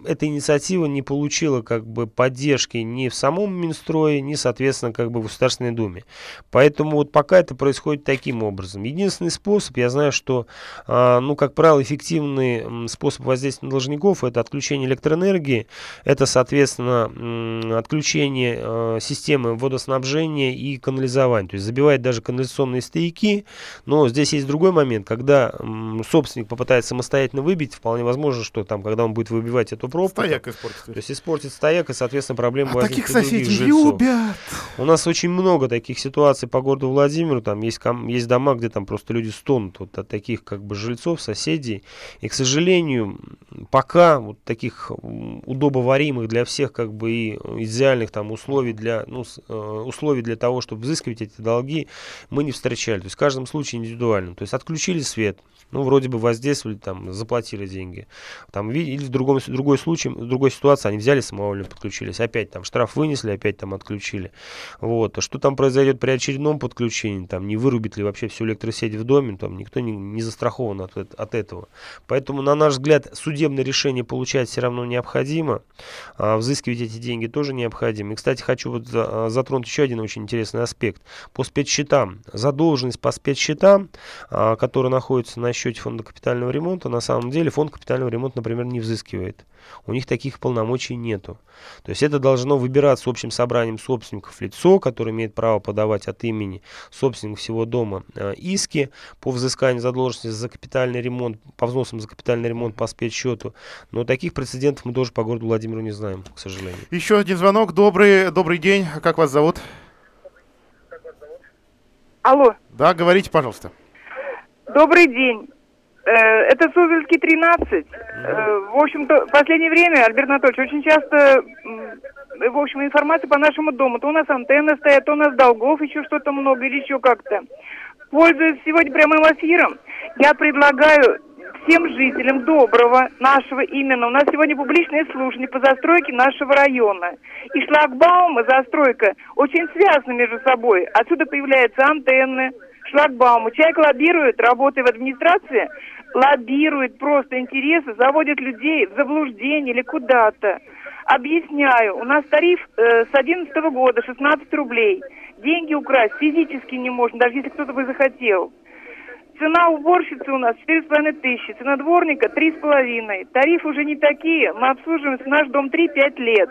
эта инициатива не получила как бы поддержки ни в самом Минстрое, ни, соответственно, как бы в Государственной Думе. Поэтому вот пока это происходит таким образом. Единственный способ, я знаю, что, а, ну, как правило, эффективный способ воздействия на должников – это отключение электроэнергии, это, соответственно, отключение а, системы водоснабжения и канализования, то есть забивает даже канализационные стояки, но здесь есть другой момент, когда собственник попытается самостоятельно выбить, вполне возможно, что там, когда он будет выбивать эту пробку, стояк испортит. То есть испортит стояк, и, соответственно, проблема а таких соседей любят. У нас очень много таких ситуаций по городу Владимиру, там есть, есть дома, где там просто люди стонут вот от таких как бы жильцов, соседей, и, к сожалению, пока вот таких удобоваримых для всех как бы и идеальных там условий для, ну, э, условий для того, чтобы взыскивать эти долги, мы не встречали. То есть в каждом случае индивидуально. То есть отключили свет, ну, вроде бы воздействовали, там, заплатили деньги. Там, или в другом, другой случай, в другой ситуации они взяли самовольно подключились, опять там штраф вынесли, опять там отключили. Вот. А что там произойдет при очередном подключении, там, не вырубит ли вообще всю электросеть в доме, там, никто не, не застрахован от, от этого. Поэтому, на наш взгляд, судебное решение получать все равно необходимо, а взыскивать эти деньги тоже необходимо. И, кстати, хочу вот а, затронуть еще один очень интересный аспект. По спецсчетам. Задолженность по спецсчетам, а, которая находится на счете фонда капитального ремонта, на самом деле фонд капитального ремонта, например, не взыскивает. У них таких полномочий нету. То есть это должно выбираться общим собранием собственников лицо, которое имеет право подавать от имени собственника всего дома э, иски по взысканию задолженности за капитальный ремонт, по взносам за капитальный ремонт по спецсчету. Но таких прецедентов мы тоже по городу Владимиру не знаем, к сожалению. Еще один звонок. Добрый, добрый день. Как вас зовут? Алло. Да, говорите, пожалуйста. Добрый день. Э, это Суздальский 13. Э, в общем-то, в последнее время, Альберт Анатольевич, очень часто, в общем, информация по нашему дому. То у нас антенны стоят, то у нас долгов еще что-то много или еще как-то. Пользуясь сегодня прямым эфиром, я предлагаю всем жителям доброго нашего именно. У нас сегодня публичное слушание по застройке нашего района. И шлагбаум и застройка очень связаны между собой. Отсюда появляются антенны, шлагбаумы. Человек лоббирует, работая в администрации, лоббирует просто интересы, заводит людей в заблуждение или куда-то. Объясняю, у нас тариф э, с 2011 года 16 рублей. Деньги украсть физически не можно, даже если кто-то бы захотел. Цена уборщицы у нас 4,5 тысячи, цена дворника 3,5. Тарифы уже не такие, мы обслуживаем наш дом 3-5 лет.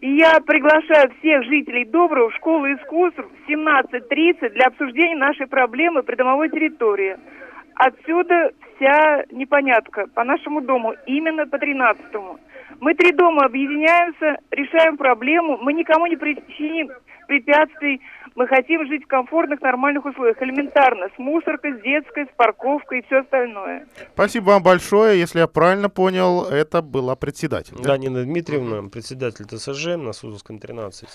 И я приглашаю всех жителей Доброго в школу искусств в 17.30 для обсуждения нашей проблемы придомовой территории. Отсюда вся непонятка по нашему дому, именно по 13-му. Мы три дома объединяемся, решаем проблему, мы никому не причиним препятствий, мы хотим жить в комфортных, нормальных условиях, элементарно, с мусоркой, с детской, с парковкой и все остальное. Спасибо вам большое. Если я правильно понял, это была председатель. Да, да Нина Дмитриевна, председатель ТСЖ на Судовском 13.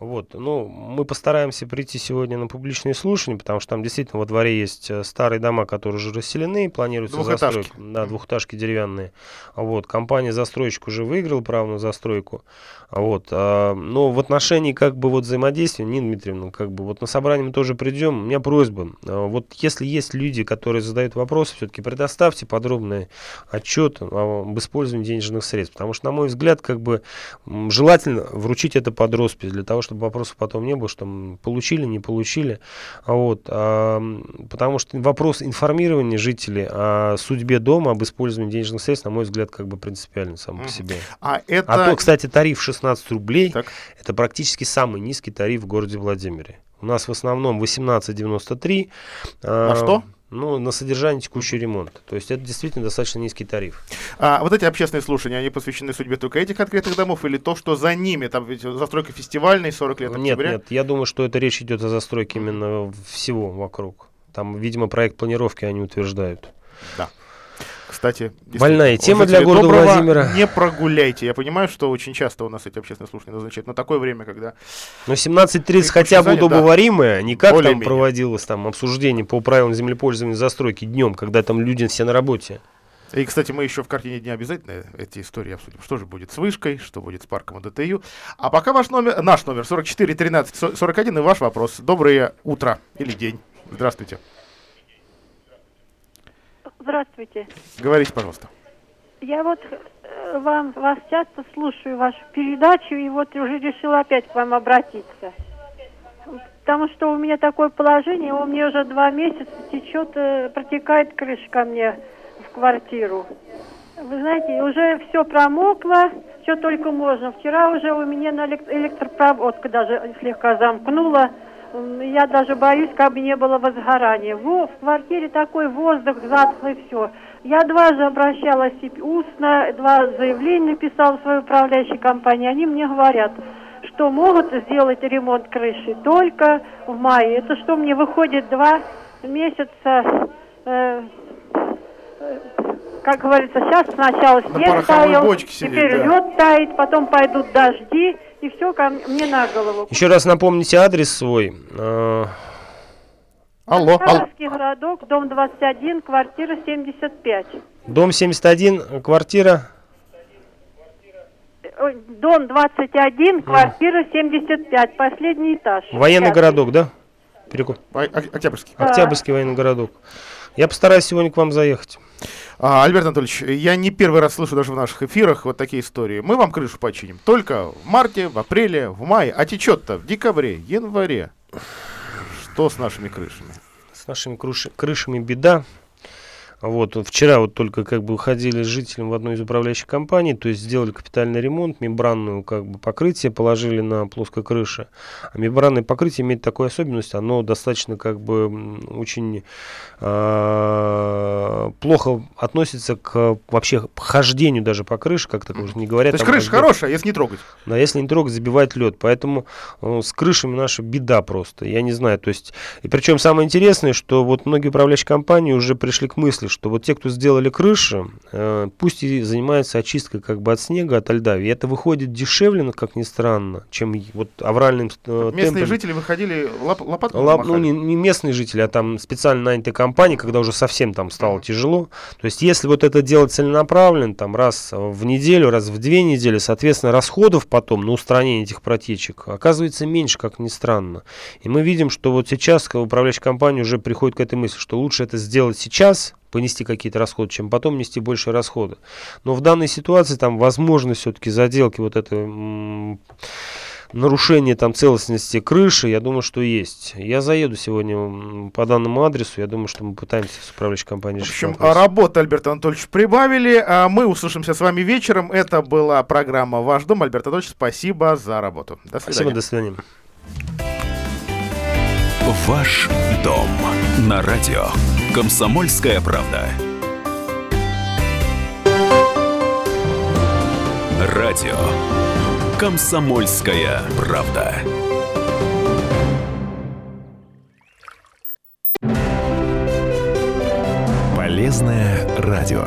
Вот, ну, мы постараемся прийти сегодня на публичные слушания, потому что там действительно во дворе есть э, старые дома, которые уже расселены, планируется застройка. Да, двухэтажки деревянные. Вот, компания застройщик уже выиграла право на застройку. Вот, а, но в отношении как бы вот взаимодействия, Нина Дмитриевна, как бы вот на собрание мы тоже придем. У меня просьба, а, вот если есть люди, которые задают вопросы, все-таки предоставьте подробный отчет об использовании денежных средств, потому что, на мой взгляд, как бы желательно вручить это под роспись, для того, чтобы вопросов потом не было, что получили, не получили, вот, а, потому что вопрос информирования жителей о судьбе дома, об использовании денежных средств, на мой взгляд, как бы принципиальный сам по себе. А, это... а то, кстати, тариф 16 рублей, так. это практически самый низкий тариф в городе Владимире. У нас в основном 18,93. На что? Ну, на содержание текущий ремонт. То есть это действительно достаточно низкий тариф. А вот эти общественные слушания, они посвящены судьбе только этих конкретных домов или то, что за ними, там ведь застройка фестивальной, 40 лет октября? Нет, нет, я думаю, что это речь идет о застройке именно всего вокруг. Там, видимо, проект планировки они утверждают. Да. Кстати, больная тема для города доброго, Владимира. Не прогуляйте. Я понимаю, что очень часто у нас эти общественные слушания назначают на такое время, когда... Но 17.30 хотя бы удобоваримое, да. не как там менее. проводилось там обсуждение по правилам землепользования застройки днем, когда там люди все на работе. И, кстати, мы еще в картине дня обязательно эти истории обсудим. Что же будет с вышкой, что будет с парком АДТЮ. А пока ваш номер, наш номер 44 13 41 и ваш вопрос. Доброе утро или день. Здравствуйте. Здравствуйте. Говорите, пожалуйста. Я вот э, вам, вас часто слушаю, вашу передачу, и вот уже решила опять к вам обратиться. Потому что у меня такое положение, у меня уже два месяца течет, э, протекает крыша ко мне в квартиру. Вы знаете, уже все промокло, что только можно. Вчера уже у меня на электропроводка даже слегка замкнула. Я даже боюсь, как бы не было возгорания. Во, в квартире такой воздух затхлый, все. Я дважды обращалась устно, два заявления писала в свою управляющей компании. Они мне говорят, что могут сделать ремонт крыши только в мае. Это что мне выходит два месяца, э, э, как говорится, сейчас сначала снег таял, теперь да. лед тает, потом пойдут дожди и все ко мне на голову. Еще раз напомните адрес свой. А, алло, алло. городок, дом 21, квартира 75. Дом 71, квартира? Дом 21, квартира 75, последний этаж. Военный городок, да? Перекуп. Октябрьский. Октябрьский военный городок. Я постараюсь сегодня к вам заехать. А, Альберт Анатольевич, я не первый раз слышу даже в наших эфирах вот такие истории. Мы вам крышу починим только в марте, в апреле, в мае, а течет-то в декабре, январе. Что с нашими крышами? С нашими крышами беда. Вот, вчера вот только как бы уходили с жителем в одной из управляющих компаний, то есть сделали капитальный ремонт, мембранную как бы покрытие положили на плоской крыше. А мембранное покрытие имеет такую особенность, оно достаточно как бы очень э, плохо относится к вообще хождению даже по крыше, как так уже не говорят. То есть крыша хорошая, если не трогать. Да, если не трогать, забивать лед. Поэтому э, с крышами наша беда просто. Я не знаю, то есть, и причем самое интересное, что вот многие управляющие компании уже пришли к мысли, что вот те, кто сделали крыши, э, пусть и занимаются очисткой как бы от снега, от льда, и это выходит дешевле, ну, как ни странно, чем вот авральным э, Местные темпом. жители выходили лоп лопатками Лап, Ну, не, не местные жители, а там специально нанятые компании, когда уже совсем там стало тяжело. То есть, если вот это делать целенаправленно, там раз в неделю, раз в две недели, соответственно, расходов потом на устранение этих протечек оказывается меньше, как ни странно. И мы видим, что вот сейчас управляющая компания уже приходит к этой мысли, что лучше это сделать сейчас, понести какие-то расходы, чем потом нести больше расходы. Но в данной ситуации там возможно все-таки заделки вот это нарушение там целостности крыши, я думаю, что есть. Я заеду сегодня по данному адресу, я думаю, что мы пытаемся с управляющей компанией. В общем, работа Альберт Анатольевич прибавили. А мы услышимся с вами вечером. Это была программа «Ваш дом». Альберт Анатольевич, спасибо за работу. До свидания. Спасибо, до свидания. Ваш дом на радио. Комсомольская правда. Радио. Комсомольская правда. Полезное радио.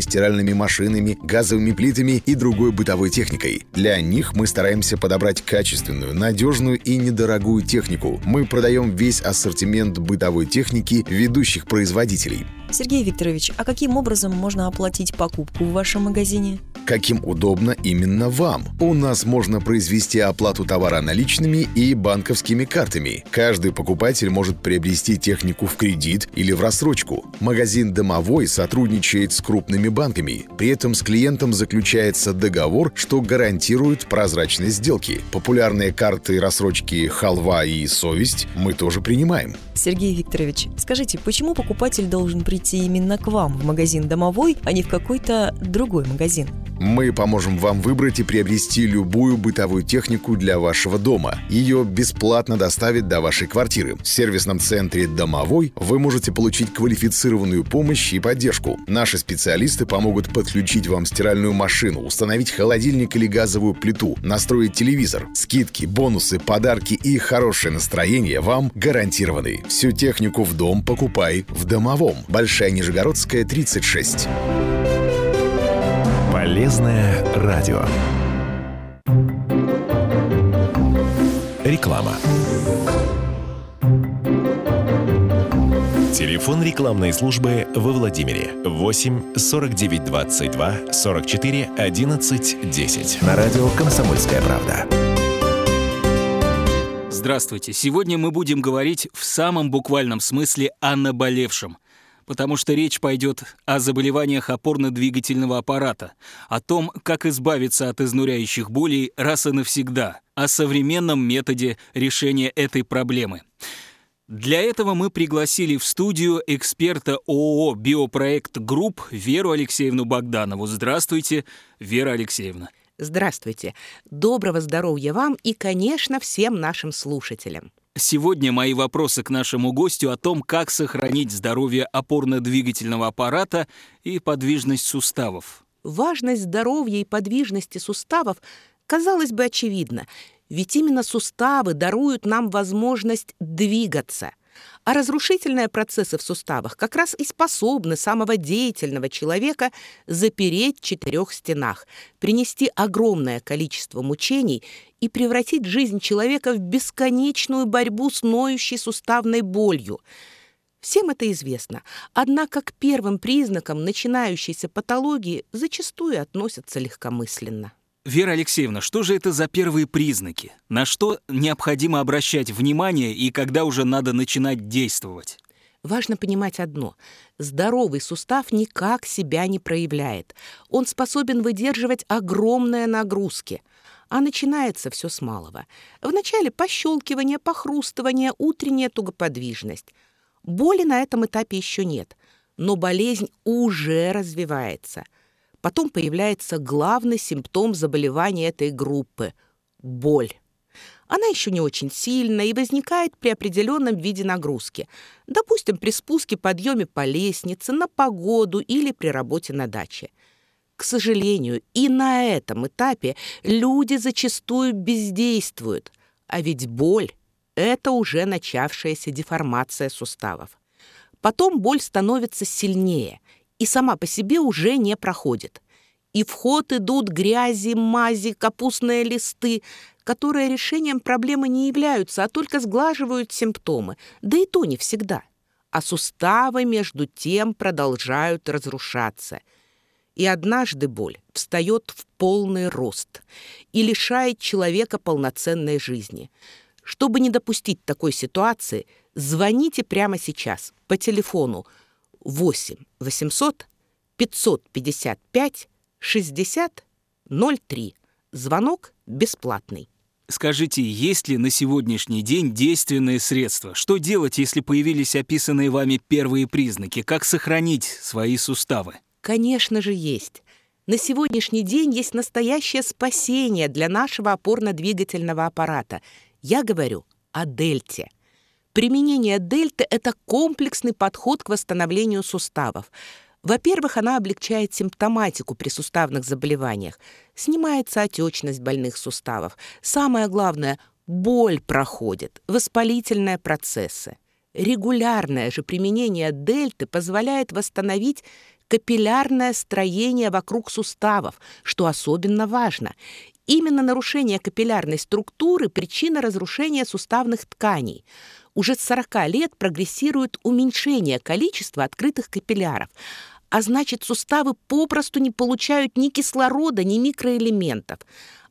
плитами, стиральными машинами, газовыми плитами и другой бытовой техникой. Для них мы стараемся подобрать качественную, надежную и недорогую технику. Мы продаем весь ассортимент бытовой техники ведущих производителей. Сергей Викторович, а каким образом можно оплатить покупку в вашем магазине? Каким удобно именно вам. У нас можно произвести оплату товара наличными и банковскими картами. Каждый покупатель может приобрести технику в кредит или в рассрочку. Магазин «Домовой» сотрудничает с крупными банками. При этом с клиентом заключается договор, что гарантирует прозрачность сделки. Популярные карты рассрочки «Халва» и «Совесть» мы тоже принимаем. Сергей Викторович, скажите, почему покупатель должен прийти именно к вам в магазин «Домовой», а не в какой-то другой магазин? Мы поможем вам выбрать и приобрести любую бытовую технику для вашего дома. Ее бесплатно доставят до вашей квартиры. В сервисном центре «Домовой» вы можете получить квалифицированную помощь и поддержку. Наши специалисты помогут подключить вам стиральную машину, установить холодильник или газовую плиту, настроить телевизор. Скидки, бонусы, подарки и хорошее настроение вам гарантированы. Всю технику в дом покупай в «Домовом». Большая Нижегородская, 36. Полезное радио. Реклама. Телефон рекламной службы во Владимире 8 49 22 44 11 10 на радио Комсомольская правда. Здравствуйте. Сегодня мы будем говорить в самом буквальном смысле о наболевшем – потому что речь пойдет о заболеваниях опорно-двигательного аппарата, о том, как избавиться от изнуряющих болей раз и навсегда, о современном методе решения этой проблемы. Для этого мы пригласили в студию эксперта ООО «Биопроект Групп» Веру Алексеевну Богданову. Здравствуйте, Вера Алексеевна. Здравствуйте. Доброго здоровья вам и, конечно, всем нашим слушателям. Сегодня мои вопросы к нашему гостю о том, как сохранить здоровье опорно-двигательного аппарата и подвижность суставов. Важность здоровья и подвижности суставов, казалось бы, очевидна, ведь именно суставы даруют нам возможность двигаться. А разрушительные процессы в суставах как раз и способны самого деятельного человека запереть в четырех стенах, принести огромное количество мучений и превратить жизнь человека в бесконечную борьбу с ноющей суставной болью. Всем это известно, однако к первым признакам начинающейся патологии зачастую относятся легкомысленно. Вера Алексеевна, что же это за первые признаки? На что необходимо обращать внимание и когда уже надо начинать действовать? Важно понимать одно. Здоровый сустав никак себя не проявляет. Он способен выдерживать огромные нагрузки. А начинается все с малого. Вначале пощелкивание, похрустывание, утренняя тугоподвижность. Боли на этом этапе еще нет, но болезнь уже развивается – Потом появляется главный симптом заболевания этой группы – боль. Она еще не очень сильная и возникает при определенном виде нагрузки. Допустим, при спуске, подъеме по лестнице, на погоду или при работе на даче. К сожалению, и на этом этапе люди зачастую бездействуют. А ведь боль – это уже начавшаяся деформация суставов. Потом боль становится сильнее – и сама по себе уже не проходит. И в ход идут грязи, мази, капустные листы, которые решением проблемы не являются, а только сглаживают симптомы. Да и то не всегда. А суставы, между тем, продолжают разрушаться. И однажды боль встает в полный рост и лишает человека полноценной жизни. Чтобы не допустить такой ситуации, звоните прямо сейчас по телефону 8 800 555 60 03. Звонок бесплатный. Скажите, есть ли на сегодняшний день действенные средства? Что делать, если появились описанные вами первые признаки? Как сохранить свои суставы? Конечно же, есть. На сегодняшний день есть настоящее спасение для нашего опорно-двигательного аппарата. Я говорю о дельте – Применение дельты – это комплексный подход к восстановлению суставов. Во-первых, она облегчает симптоматику при суставных заболеваниях. Снимается отечность больных суставов. Самое главное – боль проходит, воспалительные процессы. Регулярное же применение дельты позволяет восстановить капиллярное строение вокруг суставов, что особенно важно. Именно нарушение капиллярной структуры – причина разрушения суставных тканей – уже с 40 лет прогрессирует уменьшение количества открытых капилляров, а значит, суставы попросту не получают ни кислорода, ни микроэлементов.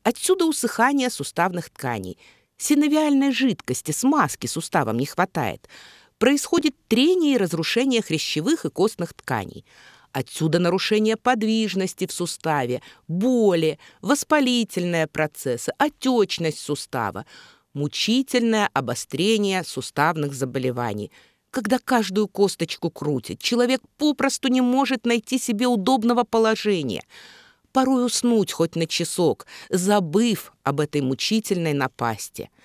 Отсюда усыхание суставных тканей. Синовиальной жидкости, смазки суставам не хватает. Происходит трение и разрушение хрящевых и костных тканей. Отсюда нарушение подвижности в суставе, боли, воспалительные процессы, отечность сустава мучительное обострение суставных заболеваний. Когда каждую косточку крутит, человек попросту не может найти себе удобного положения. порой уснуть хоть на часок, забыв об этой мучительной напасти –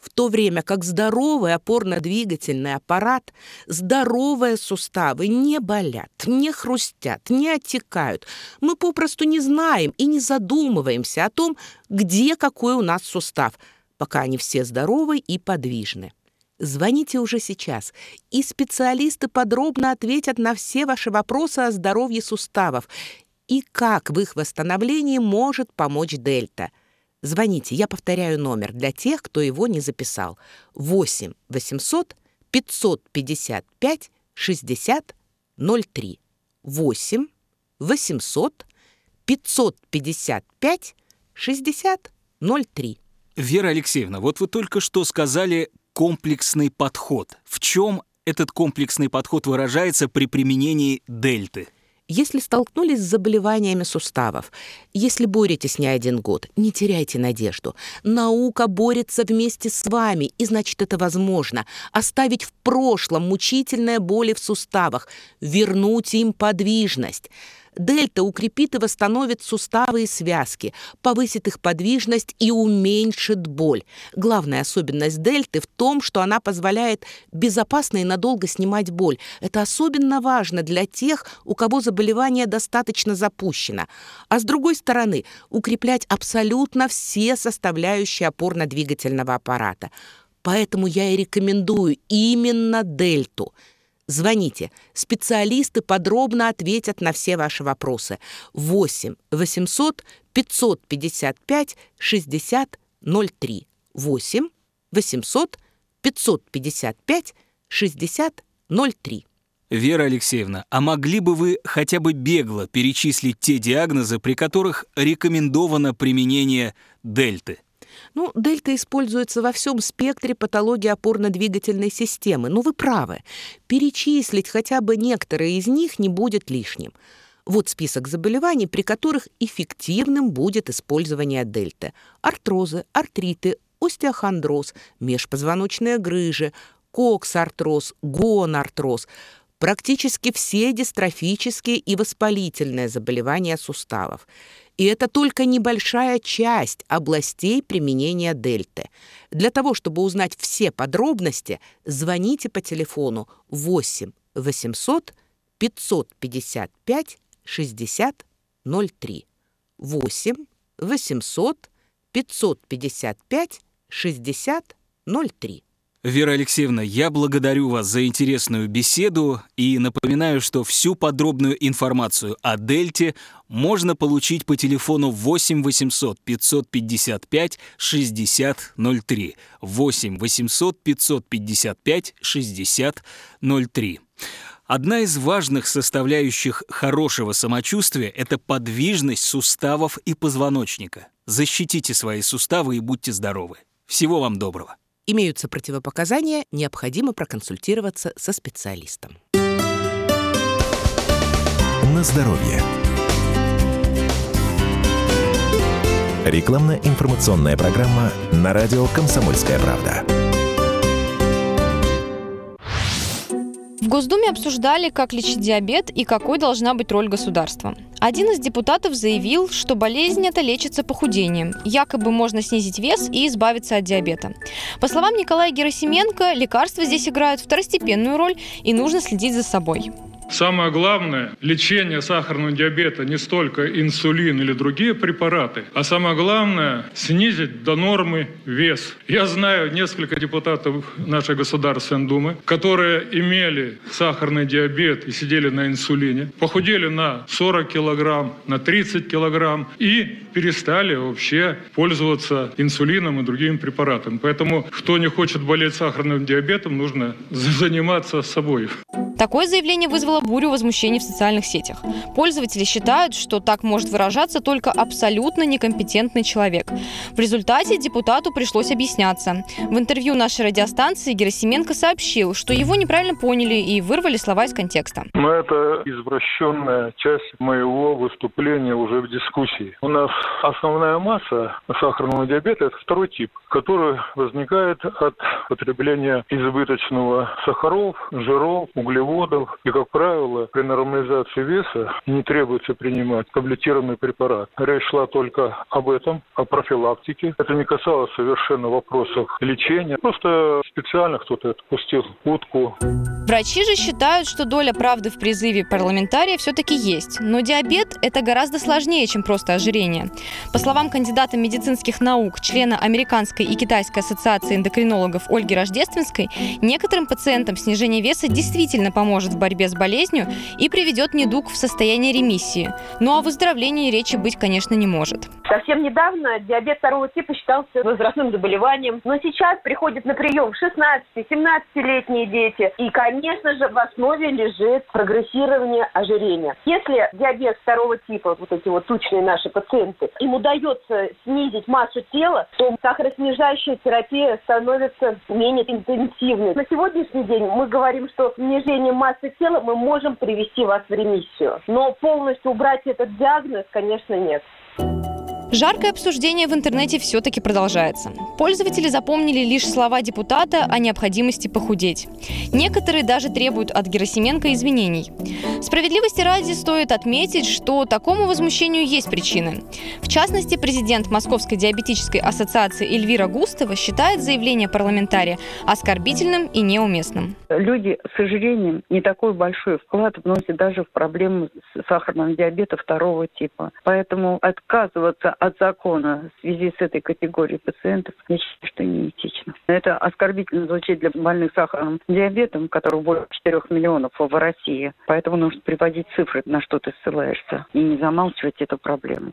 в то время как здоровый опорно-двигательный аппарат, здоровые суставы не болят, не хрустят, не отекают. Мы попросту не знаем и не задумываемся о том, где какой у нас сустав, пока они все здоровы и подвижны. Звоните уже сейчас, и специалисты подробно ответят на все ваши вопросы о здоровье суставов и как в их восстановлении может помочь Дельта – Звоните, я повторяю номер для тех, кто его не записал. 8 800 555 60 03. 8 800 555 60 03. Вера Алексеевна, вот вы только что сказали комплексный подход. В чем этот комплексный подход выражается при применении дельты? Если столкнулись с заболеваниями суставов, если боретесь не один год, не теряйте надежду. Наука борется вместе с вами, и значит это возможно. Оставить в прошлом мучительные боли в суставах, вернуть им подвижность. Дельта укрепит и восстановит суставы и связки, повысит их подвижность и уменьшит боль. Главная особенность дельты в том, что она позволяет безопасно и надолго снимать боль. Это особенно важно для тех, у кого заболевание достаточно запущено. А с другой стороны, укреплять абсолютно все составляющие опорно-двигательного аппарата. Поэтому я и рекомендую именно дельту – Звоните. Специалисты подробно ответят на все ваши вопросы. 8 800 555 60 03. 8 800 555 60 03. Вера Алексеевна, а могли бы вы хотя бы бегло перечислить те диагнозы, при которых рекомендовано применение дельты? Ну, дельта используется во всем спектре патологии опорно-двигательной системы. Ну, вы правы. Перечислить хотя бы некоторые из них не будет лишним. Вот список заболеваний, при которых эффективным будет использование дельты. Артрозы, артриты, остеохондроз, межпозвоночные грыжи, коксартроз, гонартроз, практически все дистрофические и воспалительные заболевания суставов. И это только небольшая часть областей применения дельты. Для того, чтобы узнать все подробности, звоните по телефону 8 800 555 60 03. 8 800 555 60 03. Вера Алексеевна, я благодарю вас за интересную беседу и напоминаю, что всю подробную информацию о Дельте можно получить по телефону 8 800 555 6003. 8 800 555 6003. Одна из важных составляющих хорошего самочувствия – это подвижность суставов и позвоночника. Защитите свои суставы и будьте здоровы. Всего вам доброго. Имеются противопоказания, необходимо проконсультироваться со специалистом. На здоровье. Рекламно-информационная программа на радио «Комсомольская правда». В Госдуме обсуждали, как лечить диабет и какой должна быть роль государства. Один из депутатов заявил, что болезнь это лечится похудением. Якобы можно снизить вес и избавиться от диабета. По словам Николая Герасименко, лекарства здесь играют второстепенную роль и нужно следить за собой. Самое главное, лечение сахарного диабета не столько инсулин или другие препараты, а самое главное, снизить до нормы вес. Я знаю несколько депутатов нашей Государственной Думы, которые имели сахарный диабет и сидели на инсулине, похудели на 40 килограмм, на 30 килограмм и перестали вообще пользоваться инсулином и другими препаратами. Поэтому, кто не хочет болеть сахарным диабетом, нужно заниматься собой. Такое заявление вызвало бурю возмущений в социальных сетях. Пользователи считают, что так может выражаться только абсолютно некомпетентный человек. В результате депутату пришлось объясняться. В интервью нашей радиостанции Герасименко сообщил, что его неправильно поняли и вырвали слова из контекста. Но это извращенная часть моего выступления уже в дискуссии. У нас основная масса сахарного диабета – это второй тип, который возникает от потребления избыточного сахаров, жиров, углеводов. И, как правило, при нормализации веса не требуется принимать таблетированный препарат. Речь шла только об этом, о профилактике. Это не касалось совершенно вопросов лечения. Просто специально кто-то отпустил утку. Врачи же считают, что доля правды в призыве парламентария все-таки есть. Но диабет – это гораздо сложнее, чем просто ожирение. По словам кандидата медицинских наук, члена Американской и Китайской ассоциации эндокринологов Ольги Рождественской, некоторым пациентам снижение веса действительно поможет в борьбе с болезнью и приведет недуг в состояние ремиссии. Ну а выздоровлении речи быть, конечно, не может. Совсем недавно диабет второго типа считался возрастным заболеванием, но сейчас приходят на прием 16-17-летние дети. И, конечно же, в основе лежит прогрессирование ожирения. Если диабет второго типа, вот эти вот тучные наши пациенты, им удается снизить массу тела, то сахароснижающая терапия становится менее интенсивной. На сегодняшний день мы говорим, что снижение массы тела мы можем привести вас в ремиссию. Но полностью убрать этот диагноз, конечно, нет. Жаркое обсуждение в интернете все-таки продолжается. Пользователи запомнили лишь слова депутата о необходимости похудеть. Некоторые даже требуют от Герасименко извинений. Справедливости ради стоит отметить, что такому возмущению есть причины. В частности, президент Московской диабетической ассоциации Эльвира Густова считает заявление парламентария оскорбительным и неуместным. Люди с ожирением не такой большой вклад вносят даже в проблему сахарного диабета второго типа. Поэтому отказываться от закона в связи с этой категорией пациентов, я считаю, что неэтично. Это оскорбительно звучит для больных сахарным диабетом, которых более 4 миллионов в России. Поэтому нужно приводить цифры, на что ты ссылаешься, и не замалчивать эту проблему.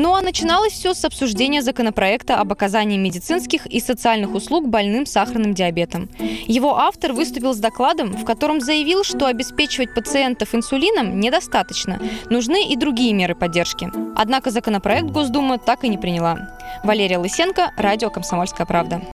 Ну а начиналось все с обсуждения законопроекта об оказании медицинских и социальных услуг больным сахарным диабетом. Его автор выступил с докладом, в котором заявил, что обеспечивать пациентов инсулином недостаточно, нужны и другие меры поддержки. Однако законопроект Госдума так и не приняла. Валерия Лысенко, радио «Комсомольская правда».